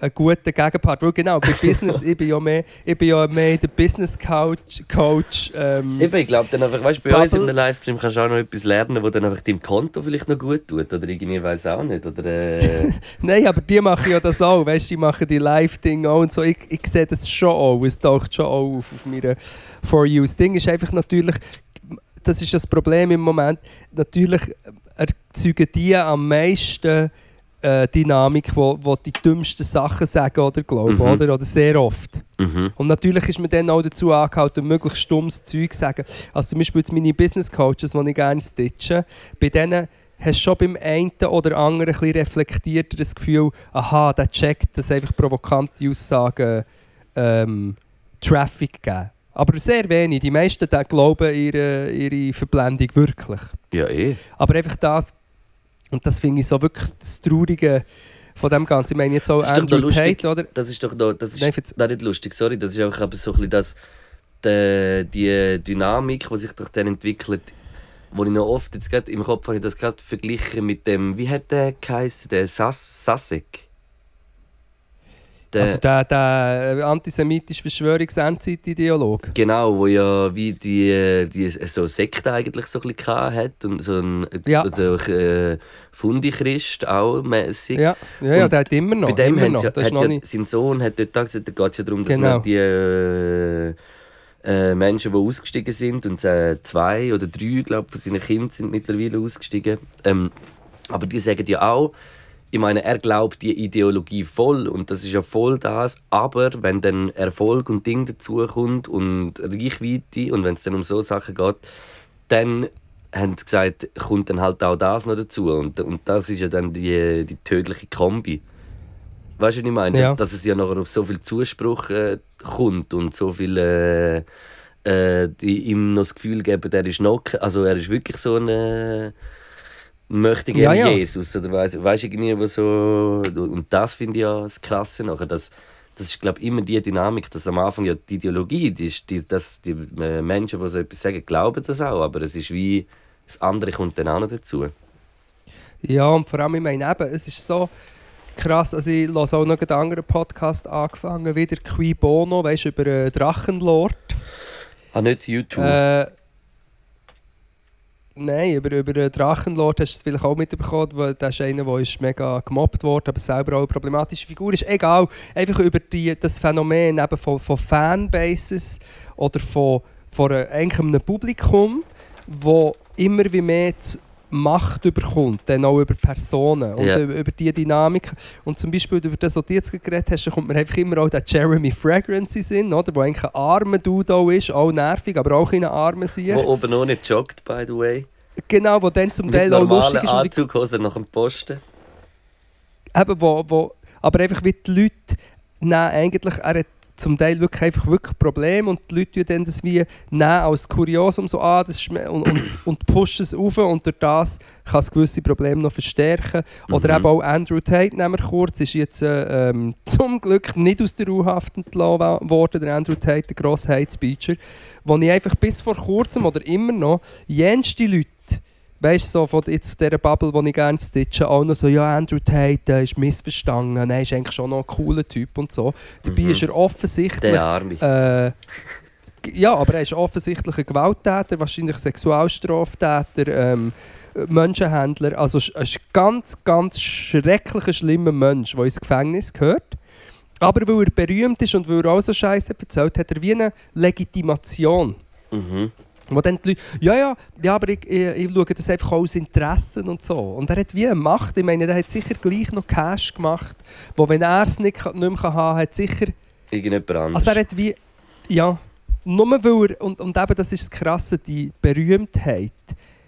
einen guten Gegenpart. Weil genau, bei Business, ich bin ja mehr, ich bin ja mehr der Business Coach. Coach ähm, ich glaube, dann einfach, weißt, bei uns Bubble. im Livestream kannst du auch noch etwas lernen, das dann einfach deinem Konto vielleicht noch gut tut. Oder irgendwie, weiß auch nicht. Oder, äh, Nein, aber die machen ja das auch. Weißt du, die machen die Live-Dinge auch und so. Ich, ich sehe das schon auch. Es taucht schon auch auf, auf meiner For You. Das Ding ist einfach natürlich, das ist das Problem im Moment, natürlich erzeugen die am meisten äh, Dynamik, wo, wo die dümmsten Sachen sagen, oder glaube Mhm. oder? Oder sehr oft. mhm. Und natürlich ist man dann auch dazu angehalten, möglichst dummes Zeug zu sagen. Also zum Beispiel jetzt meine Business Coaches, die ich gerne stitche, bei denen hast du schon beim einen oder anderen ein reflektierter das Gefühl, aha, der checkt, dass einfach provokante Aussagen ähm, Traffic geben. Aber sehr wenig. Die meisten glauben ihre, ihre Verblendung wirklich. Ja, eh. Aber einfach das, und das finde ich so wirklich das Traurige von dem Ganzen. Ich meine jetzt auch Andrew noch lustig. Tate, oder? Das ist doch noch, das ist Nein, nein, nicht lustig, sorry, das ist aber so ein bisschen das, die, die Dynamik, die sich durch den entwickelt, wo ich noch oft jetzt gerade im Kopf habe ich das gerade verglichen mit dem, wie hat der geheißen, der Sas Sasek? Der, Also der, der äh, antisemitische Verschwörungs-Endzeit-Ideolog. Genau, wo ja wie die, die so eine Sekte eigentlich so ein bisschen hat und so ein Ja. so, äh, Fundi-Christ auch mäßig. Ja, ja, ja der hat immer noch. Bei dem immer noch. ja, hat noch ja, nicht. sein Sohn hat dort gesagt, da geht es ja darum, dass Genau. man die äh, äh, Menschen, die ausgestiegen sind, und äh, zwei oder drei, glaube ich, von seinen Kindern sind mittlerweile ausgestiegen. Ähm, aber die sagen ja auch, ich meine, er glaubt die Ideologie voll und das ist ja voll das, aber wenn dann Erfolg und Ding dazukommt und Reichweite und wenn es dann um so Sachen geht, dann haben sie gesagt, kommt dann halt auch das noch dazu und, und das ist ja dann die, die tödliche Kombi. Weißt du, was ich meine? Ja. Dass es ja nachher auf so viel Zuspruch äh, kommt und so viel äh, äh, die ihm noch das Gefühl geben, der ist noch, also er ist wirklich so ein äh, möchte Ja, gerne ja. Jesus oder weiß weiß irgendwie was so und das finde ich ja das Krasse nachher, dass das ist glaube immer die Dynamik, dass am Anfang ja die Ideologie, die, ist, die, dass die äh, Menschen, die so etwas sagen, glauben das auch, aber es ist wie das andere kommt dann auch noch dazu. Ja, und vor allem, ich meine eben, es ist so krass, also ich höre auch noch einen anderen Podcast angefangen, wieder Qui Bono, weißt über äh, Drachenlord. Ah, nicht YouTube. Äh, nein, über, über Drachenlord hast du es vielleicht auch mitbekommen, weil das ist einer, der ist mega gemobbt wurde, aber selber auch eine problematische Figur ist. Egal, einfach über die, das Phänomen eben von, von Fanbases oder von, von einem Publikum, wo immer wie mehr Macht überkommt, dann auch über Personen und Ja. über, die Dynamik. Und zum Beispiel über das, was du jetzt geredet hast, da kommt mir einfach immer auch der Jeremy Fragrance in den Sinn, oder? Wo eigentlich ein armer Dude auch ist, auch nervig, aber auch in armen Sieg. Wo oben noch nicht joggt, by the way. Genau, wo dann zum Mit Teil auch lustig ist. Anzughosen nach dem Posten. eben, wo, wo, aber einfach wie die Leute nehmen eigentlich, er hat zum Teil wirklich einfach wirklich Probleme und die Leute dann das wie nehmen als Kuriosum so ah, das ist, me- und, und, und pushen es auf und durch das kann es gewisse Probleme noch verstärken. Oder Mhm. eben auch Andrew Tate, nehmen wir kurz, ist jetzt äh, ähm, zum Glück nicht aus der U-Haft entlassen worden, der Andrew Tate, der Speecher, wo ich einfach bis vor kurzem oder immer noch jenste Leute Weißt du, so von jetzt dieser Bubble, die ich gerne stitche, auch noch so, ja, Andrew Tate der ist missverstanden, er ist eigentlich schon noch ein cooler Typ und so. Dabei Mhm. ist er offensichtlich. Der Arme. Äh, ja, aber er ist offensichtlich ein Gewalttäter, wahrscheinlich Sexualstraftäter, ähm, Menschenhändler. Also ein ganz, ganz schrecklicher, schlimmer Mensch, der ins Gefängnis gehört. Aber weil er berühmt ist und weil er auch so Scheiße erzählt, hat er wie eine Legitimation. Mhm. Wo dann die Leute, ja, ja, ja, aber ich, ich, ich schaue das einfach aus Interessen und so. Und er hat wie eine Macht. Ich meine, der hat sicher gleich noch Cash gemacht, wo wenn er es nicht, nicht mehr haben kann, hat sicher... Irgendjemand anderes. Also er hat wie... Ja, nur weil er... Und, und eben, das ist das Krasse, die Berühmtheit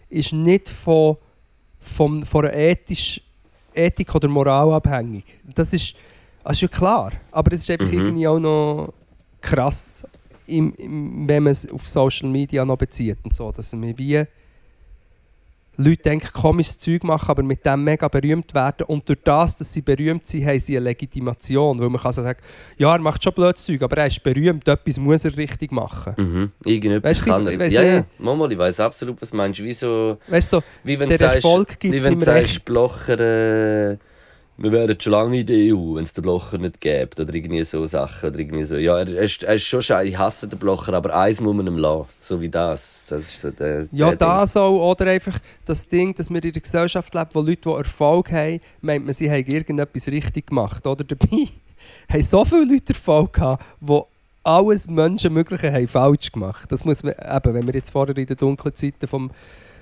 ist nicht von, von, von einer ethisch, Ethik oder Moral abhängig. Das ist, das ist ja klar. Aber das ist einfach Mhm. irgendwie auch noch krass, im, im, wenn man es auf Social Media noch bezieht und so. Dass man wie Leute denken, komisches Zeug machen, aber mit dem mega berühmt werden. Und durch das, dass sie berühmt sind, haben sie eine Legitimation. Weil man kann so sagen, ja, er macht schon blödes Zeug, aber er ist berühmt, etwas muss er richtig machen. Mhm. Irgendetwas Weißt du, kann ich er. weiss Ja, ja. ich weiß absolut, was du meinst. Wie so... Weißt du, so, Wie wenn der du sagst, Erfolg gibt wie wenn du sagst. Blocher, äh, wir wären schon lange in der EU, wenn es den Blocher nicht gäbe. Oder irgendwie so Sachen. Oder irgendwie so. Ja, er, er, ist, er ist schon scheiße, ich hasse den Blocher, aber eins muss man ihm lassen. So wie das. das ist so der, Ja, der das auch. Oder einfach das Ding, dass wir in einer Gesellschaft leben, wo Leute, die Erfolg haben, meint man, sie haben irgendetwas richtig gemacht. Oder dabei haben so viele Leute Erfolg gehabt, die alles Menschenmögliche haben falsch gemacht. Das muss man, eben, wenn wir jetzt vorher in den dunklen Zeiten vom,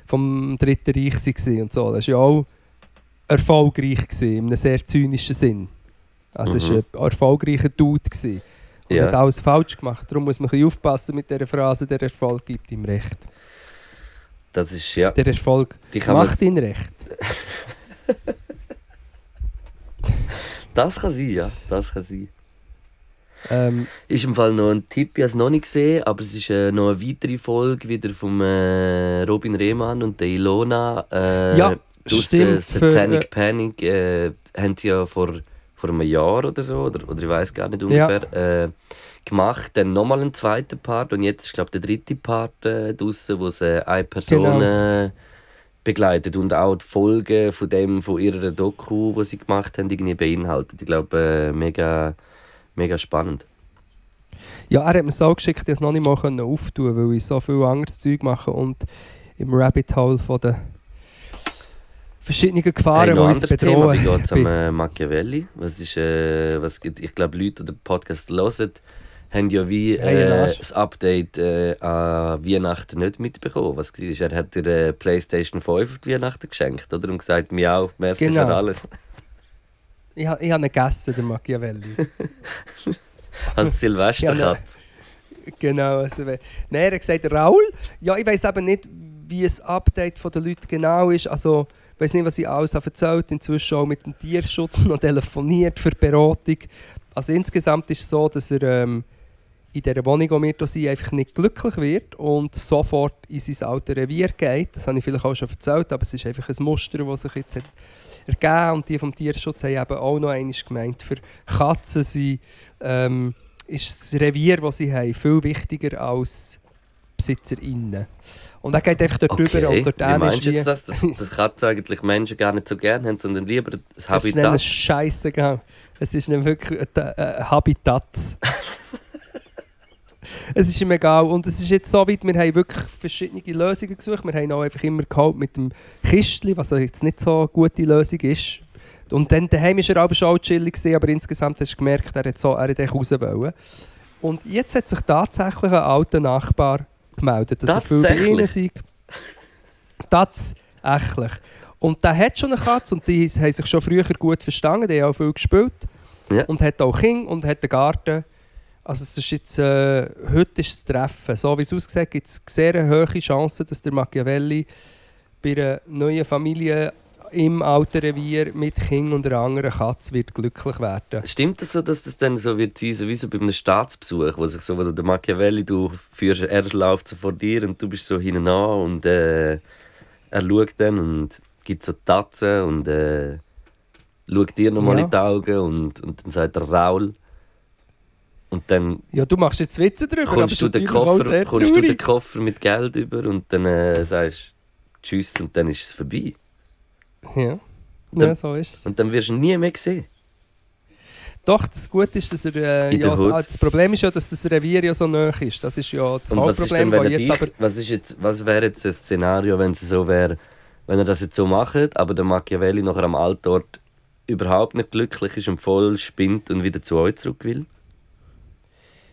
vom Dritten Reich waren und so, das war ja auch erfolgreich gewesen, in einem sehr zynischen Sinn. Also es Mhm. war ein erfolgreicher Dude. Gewesen. Und Ja. hat alles falsch gemacht. Darum muss man ein bisschen aufpassen mit dieser Phrase, der Erfolg gibt ihm recht. Das ist, ja. Der Erfolg macht ihn recht. das kann sein, ja. Das kann sein. Ähm, Ist im Fall noch ein Tipp, ich habe es noch nicht gesehen, aber es ist äh, noch eine weitere Folge wieder vom äh, Robin Rehmann und der Ilona. Äh, Ja, stimmt, für, Satanic äh, Panic äh, haben sie ja vor, vor einem Jahr oder so, oder, oder ich weiß gar nicht Ja. ungefähr, äh, gemacht. Dann nochmal einen zweiten Part und jetzt ist glaube der dritte Part äh, draussen, wo sie eine Person Genau. äh, begleitet und auch die Folgen von dem von ihrer Doku, die sie gemacht haben, irgendwie beinhaltet. Ich glaube, äh, mega, mega spannend. ja, er hat mir so geschickt, dass ich es noch nicht mal auftun weil ich so viel anderes Zeug mache und im Rabbit Hole von den verschiedenen Gefahren, Hey, die uns anderes Thema, wie bedrohen. geht es am äh, Machiavelli? Was ist, äh, was ich glaube, Leute, die den Podcast hören, haben ja wie äh, das Update äh, an Weihnachten nicht mitbekommen. Was war? Er hat dir äh, PlayStation 5 auf Weihnachten geschenkt oder? und gesagt, miau, merci Genau. für alles. Ich, ha- ich habe ihn gegessen, den Machiavelli. Als Silvester Ja, nein. genau. Also, Nein, er hat gesagt, Raul, ja, ich weiß eben nicht, wie das Update der Leute genau ist. Also, ich weiß nicht, was ich alles habe erzählt Inzwischen auch mit dem Tierschutz noch telefoniert für Beratung. Also insgesamt ist es so, dass er ähm, in dieser Wohnung, wo wir hier sind, einfach nicht glücklich wird und sofort in sein altes Revier geht. Das habe ich vielleicht auch schon erzählt, aber es ist einfach ein Muster, das sich jetzt hat ergeben Und die vom Tierschutz haben eben auch noch einmal gemeint, für Katzen sind, ähm, ist das Revier, das sie haben, viel wichtiger als BesitzerInnen. Und er geht einfach dort Okay, drüber und dort wie meinst du jetzt das? Dass, Katzen eigentlich Menschen gar nicht so gerne haben, sondern lieber das Es ist ihnen Habitat? scheißegal. Es ist ihnen wirklich ein, ein Habitat. es ist ihm egal. Und es ist jetzt so weit, wir haben wirklich verschiedene Lösungen gesucht. Wir haben auch einfach immer geholt mit dem Kistli, was jetzt nicht so eine gute Lösung ist. Und dann daheim war er aber schon chillig, aber insgesamt hast du gemerkt, er hat, so, er hat raus wollen. Und jetzt hat sich tatsächlich ein alter Nachbar gemeldet, dass er viel bei Tatsächlich? ihnen sei. Das, Ächlich. Und der hat schon eine Katze und die haben sich schon früher gut verstanden, die haben auch viel gespielt. Ja. Und hat auch Kinder und hat einen Garten. Also es ist jetzt, äh, heute ist das Treffen. So wie es aussieht, gibt es sehr hohe Chancen, dass der Machiavelli bei einer neuen Familie im alten Revier mit Kind und einer anderen Katze wird glücklich werden. Stimmt das so, dass das dann so wird sein, so wie so bei einem Staatsbesuch, wo sich so, wo der Machiavelli, du führst, er läuft so vor dir und du bist so hinten an und äh, er schaut dann und gibt so Tatzen und äh, schaut dir nochmal Ja. in die Augen und, und dann sagt er Raul. Und dann Ja, du machst jetzt Witze drüber, kommst, du den, Koffer, kommst du den. Koffer mit Geld über und dann äh, sagst Tschüss und dann ist es vorbei. Ja. Dann- ja, so ist es. Und dann wirst du ihn nie mehr sehen. Doch, das Gute ist, dass er. Äh, ja, der das, Problem ist ja, dass das Revier ja so nah ist. Das ist ja das Und was, ist Hauptproblem, denn, wenn jetzt dich, was, ist jetzt, was wäre jetzt ein Szenario, wenn es so wäre, wenn er das jetzt so macht, aber der Machiavelli nachher am Altort überhaupt nicht glücklich ist und voll spinnt und wieder zu euch zurück will?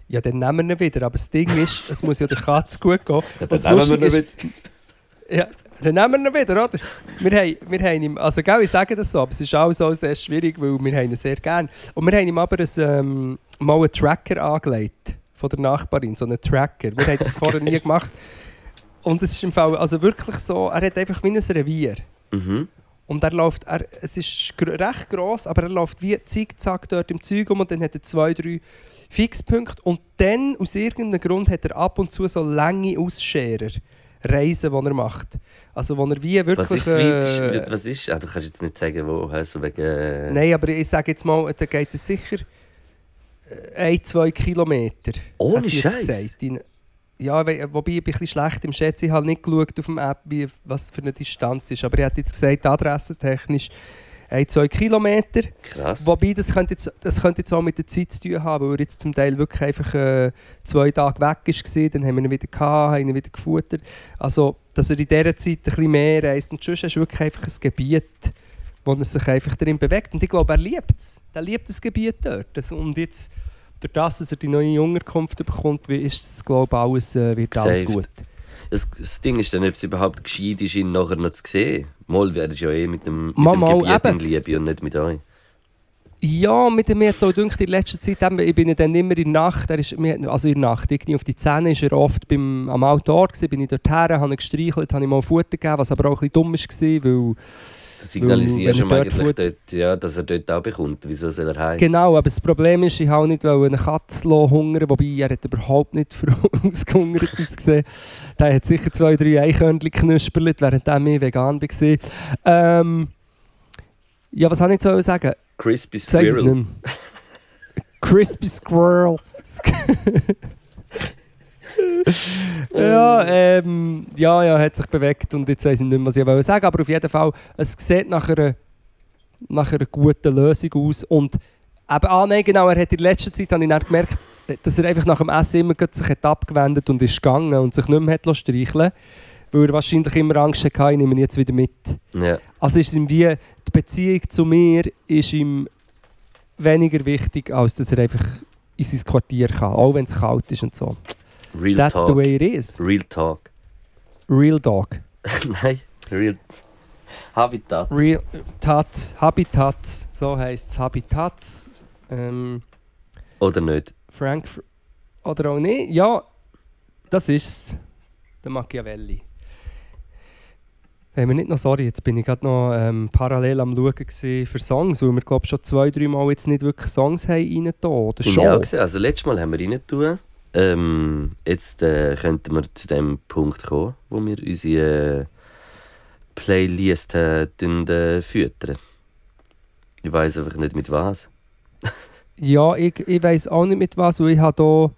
Ja, dann nehmen wir ihn wieder. Aber das Ding ist, es muss ja der Katze gut gehen. Ja, Und das Lustige ist- Ja, dann nehmen wir ihn wieder, oder? Wir haben, wir haben ihm, also gell, ich sage das so, aber es ist auch so sehr schwierig, weil wir haben ihn sehr gerne. Und wir haben ihm aber ein, ähm, mal einen Tracker angelegt von der Nachbarin, so einen Tracker. Wir haben das vorher nie gemacht. Und es ist im Fall also wirklich so, er hat einfach wie ein Revier. Mhm. Und er läuft, er, es ist recht gross, aber er läuft wie zickzack dort im Zeug um und dann hat er zwei, drei Fixpunkte. Und dann, aus irgendeinem Grund, hat er ab und zu so lange Ausscherer. Reisen, die er macht. Also, wo er wie wirklich... Was ist äh, Was ist? Ah, du kannst jetzt nicht sagen, wo. Also wegen, äh, Nein, aber ich sage jetzt mal, da geht es sicher äh, ein, zwei Kilometer. Ohne Scheiß? Ja, wobei ich bin ein bisschen schlecht im Schätzen. Ich habe nicht geschaut auf dem App, wie, was für eine Distanz ist. Aber er hat jetzt gesagt, adressentechnisch ein, zwei Kilometer. Krass. Wobei, das könnte, jetzt, das könnte jetzt auch mit der Zeit zu tun haben, weil er jetzt zum Teil wirklich einfach äh, zwei Tage weg war. Dann haben wir ihn wieder gehabt, haben ihn wieder gefuttert. Also, dass er in dieser Zeit ein bisschen mehr reist. Und sonst ist wirklich einfach ein Gebiet, wo er sich einfach darin bewegt. Und ich glaube, er liebt es. Er liebt das Gebiet dort. Das, und jetzt, durch das, dass er die neue Unterkunft bekommt, ist das, glaube ich, alles, äh, wird alles gut. Das, das Ding ist dann, ob es überhaupt gescheit ist, ihn nachher noch zu sehen. Mal werdest du ja eh mit dem, mit Mal, dem mal, Gebiet in Liebe und nicht mit euch. Ja, mit dem mir jetzt auch gedacht, in letzter Zeit, eben, ich bin ja dann immer in der Nacht, er ist, also in der Nacht, irgendwie auf die Zähne ist er oft beim, am Outdoor gewesen, bin ich dort her, habe ihn gestreichelt, habe ihm mal Futter gegeben, was aber auch ein bisschen dumm war, weil... Signalisierst ihm eigentlich dort, ja, dass er dort auch bekommt. Wieso soll er heim? Genau, aber das Problem ist, ich habe nicht wollte eine Katze hungern, wobei er hat überhaupt nicht ausgehungert ausgesehen. Der hat sicher zwei, drei Eichhörnchen knusperlet, während er mehr vegan war. Ähm, ja, was soll ich jetzt sagen? Crispy ich Squirrel. Crispy Squirrel. ja, ähm, ja, ja, hat sich bewegt und jetzt weiß ich nicht mehr, was ich wollte sagen. Aber auf jeden Fall, es sieht nach einer, nach einer guten Lösung aus. Und eben, ah nein, genau, er hat in letzter Zeit habe ich dann gemerkt, dass er einfach nach dem Essen immer sich hat abgewendet und ist gegangen und sich nicht mehr hat lassen streicheln weil er wahrscheinlich immer Angst hatte, ich nehme ihn jetzt wieder mit. Ja. Also ist ihm wie, die Beziehung zu mir ist ihm weniger wichtig, als dass er einfach in sein Quartier kann, auch wenn es kalt ist und so. Real That's Talk. the way it is. Real Talk. Real Dog. Nein, Real Habitat. Real Tat, Habitat, so heisst es Habitat. Ähm, Oder nicht? Frankfurt. Oder auch nicht. Ja, das ist es. Der Machiavelli. Wir nicht noch, sorry, jetzt bin ich gerade noch ähm, parallel am Schauen für Songs, weil wir glaube schon zwei, drei Mal jetzt nicht wirklich Songs haben rein da, oder schon? gesehen. Also letztes Mal haben wir rein tun. Ähm, jetzt äh, könnten wir zu dem Punkt kommen, wo wir unsere äh, Playlist äh, äh, füttern. Ich weiß einfach nicht mit was. Ja, ich, ich weiß auch nicht mit was, weil ich habe da,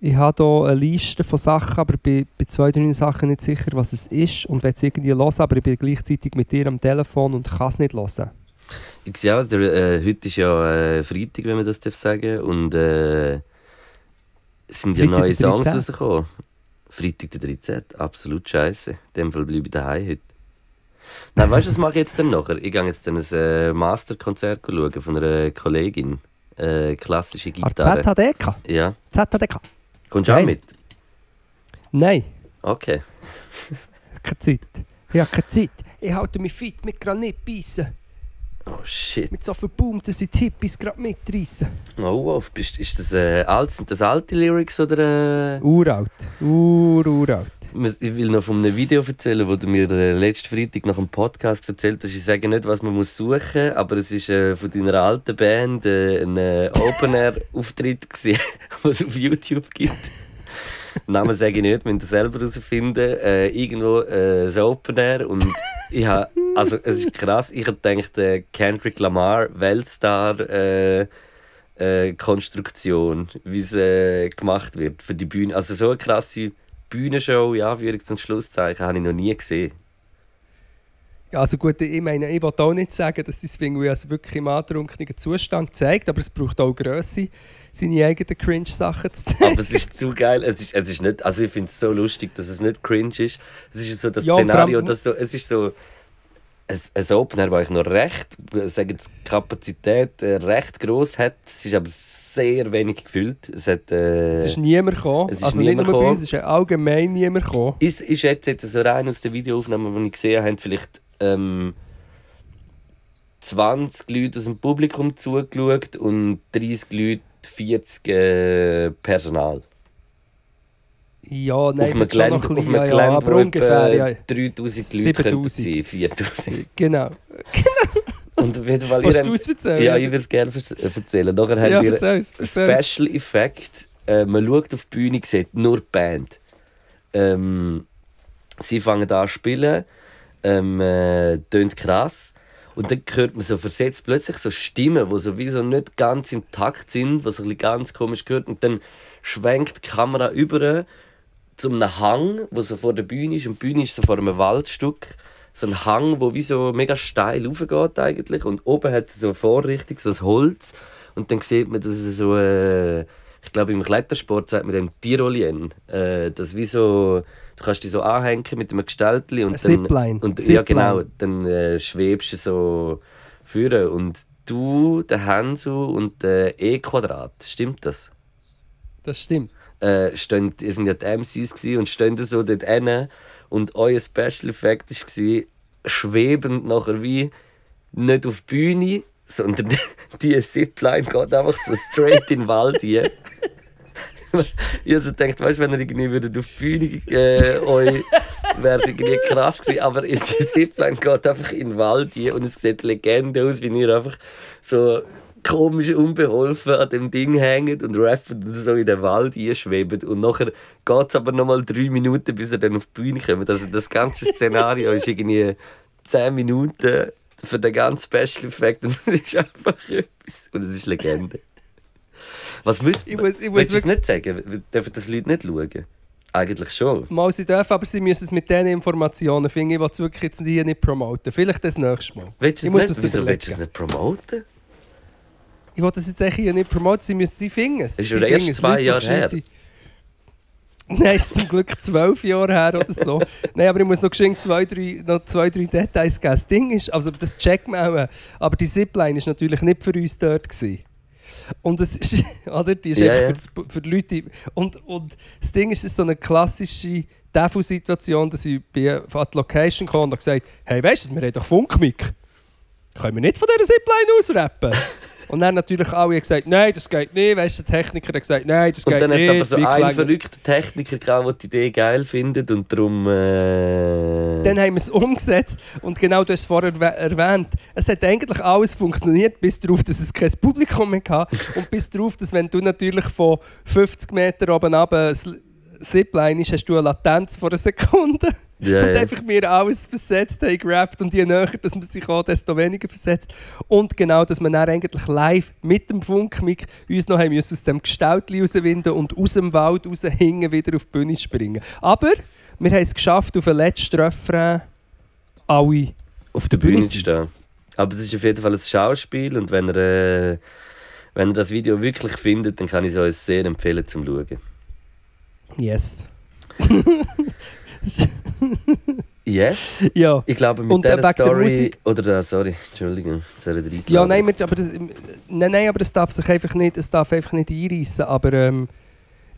ich habe da eine Liste von Sachen, aber bei, bei zwei, drei Sachen nicht sicher, was es ist und will es irgendwie hören, aber ich bin gleichzeitig mit dir am Telefon und kann es nicht hören. Ich sehe auch, der, äh, heute ist ja äh, Freitag, wenn man das darf sagen und äh, es sind ja Freitag neue Songs 13.. rausgekommen. Freitag der 13. Absolut scheiße. In dem Fall bleibe ich daheim heute. Nein, weißt du, was mache ich jetzt denn nachher? Ich gehe jetzt dann ein äh, Masterkonzert schauen von einer Kollegin. Äh, klassische Ah, Gitarre. ZHDK? Ja. ZHDK? Kommst du auch mit? Nein, Okay. keine Zeit. Ich habe keine Zeit. Ich halte mich fit mit Granit beißen. Oh shit. Mit so viel Boom, dass die Hippies gerade mitreißen. Oh, wow. Ist das, äh, alt, sind das alte Lyrics oder... Äh, Uralt. Ur, uralt. ich will noch von einem Video erzählen, wo du mir äh, letzten Freitag nach einem Podcast erzählt hast. Ich sage nicht, was man muss suchen muss, aber es ist äh, von deiner alten Band äh, ein äh, Open-Air-Auftritt, den es auf YouTube gibt. Namen sage ich nicht, müsst ihr selber herausfinden. Äh, irgendwo äh, ein Open Air und ich habe, also es ist krass, ich habe gedacht, äh, Kendrick Lamar, Weltstar, äh, äh, Konstruktion, wie es äh, gemacht wird für die Bühne. Also so eine krasse Bühnenshow, ja, Anführungs- und Schlusszeichen, habe ich noch nie gesehen. Ja, also gut, ich meine, ich will auch nicht sagen, dass es irgendwie also wirklich im antrunkenen Zustand zeigt, aber es braucht auch Größe, seine eigenen Cringe-Sachen zu zeigen. Aber es ist zu geil. Es ist, es ist nicht, also ich finde es so lustig, dass es nicht cringe ist. Es ist so das Ja, Szenario, dass so, es ist so ein, Opener, wo ich noch recht, sagen jetzt Kapazität äh, recht groß hat. Es ist aber sehr wenig gefüllt. Es hat, äh, Es ist niemand gekommen, es ist also nicht niemand nur bei gekommen. uns, es ist allgemein niemand gekommen. ist, ist jetzt, jetzt so rein aus der Videoaufnahme, die ich gesehen habe, vielleicht ähm, 20 Leute aus dem Publikum zugeschaut und 30 Leute, 40 äh, Personal. Ja, nein, auf es Gelände, noch ein auf bisschen, ja, ja, aber ungefähr, ja. 3000 Leute könnten 7000. sein, 4000. Genau. Und auf jeden Fall, Willst ihr du es erzählen? Ja, ich würde es gerne vers- erzählen. Nachher haben ja wir erzähl's, erzähl's. Special Effekt. Äh, man schaut auf die Bühne, sieht nur die Band. Ähm, sie fangen an zu spielen, ähm, äh, tönt krass. Und dann hört man so versetzt plötzlich so Stimmen, die sowieso nicht ganz im Takt sind, die so ein bisschen ganz komisch gehört. Und dann schwenkt die Kamera über zu einem Hang, wo so vor der Bühne ist. Und die Bühne ist so vor einem Waldstück. So ein Hang, wo wie so mega steil raufgeht eigentlich. Und oben hat es so eine Vorrichtung, so ein Holz. Und dann sieht man, dass es so... Äh, ich glaube, im Klettersport sagt man dem Tirolien. Äh, das wie so... Du kannst dich so anhängen mit einem Gestaltli und dann... Zipline. Und, ja, Zipline. genau. Dann äh, schwebst du so führen. Und du, der Hansu und der E-Quadrat, stimmt das? Das stimmt. Äh, stehen, ihr sind ja die MCs und stehen so dort hinten und euer Special Effect war schwebend nachher wie nicht auf die Bühne, sondern die Zipline geht einfach so straight in den Wald hier. ich also gedacht, weißt wenn ihr irgendwie würdet auf die Bühne äh, euch wäre es irgendwie krass gewesen, aber die Zipline geht einfach in den Wald hier und es sieht Legende aus, wie ihr einfach so komisch unbeholfen an dem Ding hängt und rappt und so in den Wald einschwebt. Und nachher geht es aber nochmal drei Minuten, bis er dann auf die Bühne kommt. Also das ganze Szenario ist irgendwie zehn Minuten für den ganzen Special Effekt und es ist einfach etwas. Und es ist Legende. Was müsst Ich muss- ich muss Willst du es nicht sagen? Dürfen das Leute nicht schauen? Eigentlich schon. Mal sie dürfen, aber sie müssen es mit diesen Informationen finden. Ich will es wirklich jetzt hier nicht promoten. Vielleicht das nächste Mal. Willst du Ich es muss nicht, wieso willst du es nicht promoten? Ich will das jetzt eigentlich hier nicht promoten. Sie müssen sie finden. Ist schon erst zwei Jahre her. Nein, ist zum Glück zwölf Jahre her oder so. Nein, aber ich muss noch geschwind zwei, drei, noch zwei, drei Details geben. Das Ding ist, also das checkt man auch, aber die Zipline ist natürlich nicht für uns dort. Gewesen. Und es ist, oder? Die ist Ja, einfach ja. Für, das, für die Leute. Und, und das Ding ist, es ist so eine klassische Devil-Situation, dass ich bei, an die Location kam und habe gesagt hey, weißt du, wir haben doch Funkmic. Können wir nicht von dieser Zipline ausrappen? Und dann natürlich alle gesagt, nein, das geht nicht. Weißt du, der Techniker hat gesagt, nein, das Und geht dann hat nicht. es aber so einen verrückten Techniker gehabt, der die Idee geil findet und darum. Äh, Dann haben wir es umgesetzt und genau du hast es vorher erwäh- erwähnt. Es hat eigentlich alles funktioniert, bis darauf, dass es kein Publikum mehr hatte und bis darauf, dass wenn du natürlich von 50 Meter oben runter Zipline ist, hast du eine Latenz von einer Sekunde. Ja, und einfach wir alles versetzt haben, gerappt und je näher, dass man sich auch, desto weniger versetzt. Und genau, dass man dann eigentlich live mit dem Funkmic uns noch haben müssen aus dem Gestaltli rauswinden und aus dem Wald raus hingen wieder auf die Bühne springen. Aber wir haben es geschafft, auf den letzten Refrain alle auf der Bühne zu stehen. Aber das ist auf jeden Fall ein Schauspiel und wenn ihr, äh, wenn ihr das Video wirklich findet, dann kann ich es euch sehr empfehlen zum Schauen. Yes. Yes? ja. Ich glaube, mit Und, äh, dieser Story. Musik- Oder, da, sorry, Entschuldigung, jetzt ich Ja, nein, wir, aber das, nein, nein, aber es darf sich einfach nicht, es darf einfach nicht einreissen. Aber ähm,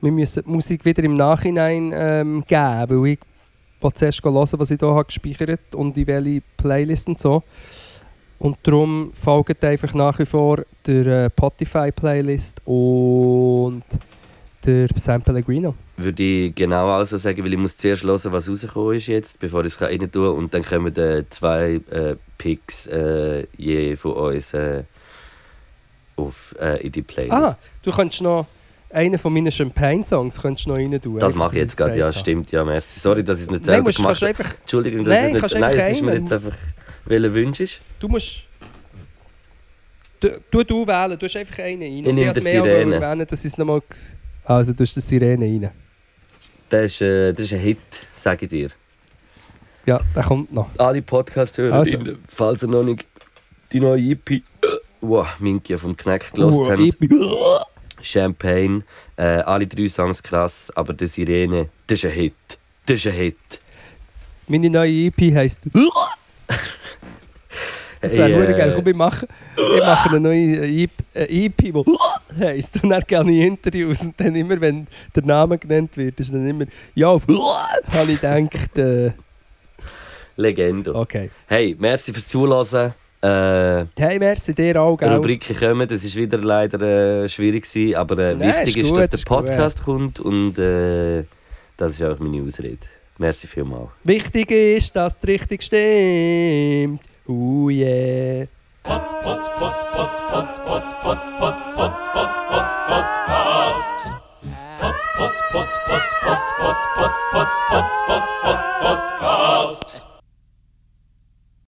wir müssen die Musik wieder im Nachhinein ähm, geben, weil ich zuerst hören, was ich hier habe gespeichert und in welche Playlist und so. Und darum folgt einfach nach wie vor der äh, Spotify-Playlist und der San Pellegrino. Würde ich genau also sagen, weil ich muss zuerst hören, was rausgekommen ist jetzt, bevor ich es rein tue. Und dann kommen äh, zwei äh, Picks äh, je von uns äh, auf, äh, in die Playlist. Ah, du könntest noch einen von meinen Champagne-Songs könntest du noch rein tun. Das mache ich jetzt gerade, ja, stimmt, ja, merci. Sorry, dass ich es nicht Nein, selber musst, gemacht habe. Entschuldigung, dass Nein, es kannst nicht... Nein, es ist mir jetzt einfach... Welcher Wunsch ist? du musst... Du, du, du wählen, du hast einfach einen rein. Ich nehme auch Sirene. erwähnen, dass ich es nochmal... Also, du hast die Sirene rein. Das ist, äh, das ist ein Hit, sage ich dir. Ja, der kommt noch. Alle Podcast-Hörer, Also. falls ihr noch nicht die neue EP... Äh, wow, Minky vom Knack gelost Uh, habt. bin- Champagne, äh, alle drei Songs krass, aber die Sirene, das ist ein Hit. Das ist ein Hit. Meine neue EP heisst... Das wäre Hey, hey, geil. äh, Komm, ich mache, ich mache eine neue EP, EP die heisst. Und dann gehe ich Interviews. Und dann immer, wenn der Name genannt wird, ist dann immer... Ja, auf... habe ich gedacht... Äh, Legende. okay. Hey, merci fürs Zuhören. Äh, Hey, merci dir auch, gell? Rubriken kommen, das ist wieder leider äh, schwierig gewesen, aber äh, Nein, wichtig ist ist, gut, dass der ist gut. Podcast kommt und äh, das ist auch meine Ausrede. Merci vielmals. Wichtig ist, dass es richtig stimmt. Oh yeah. Podcast.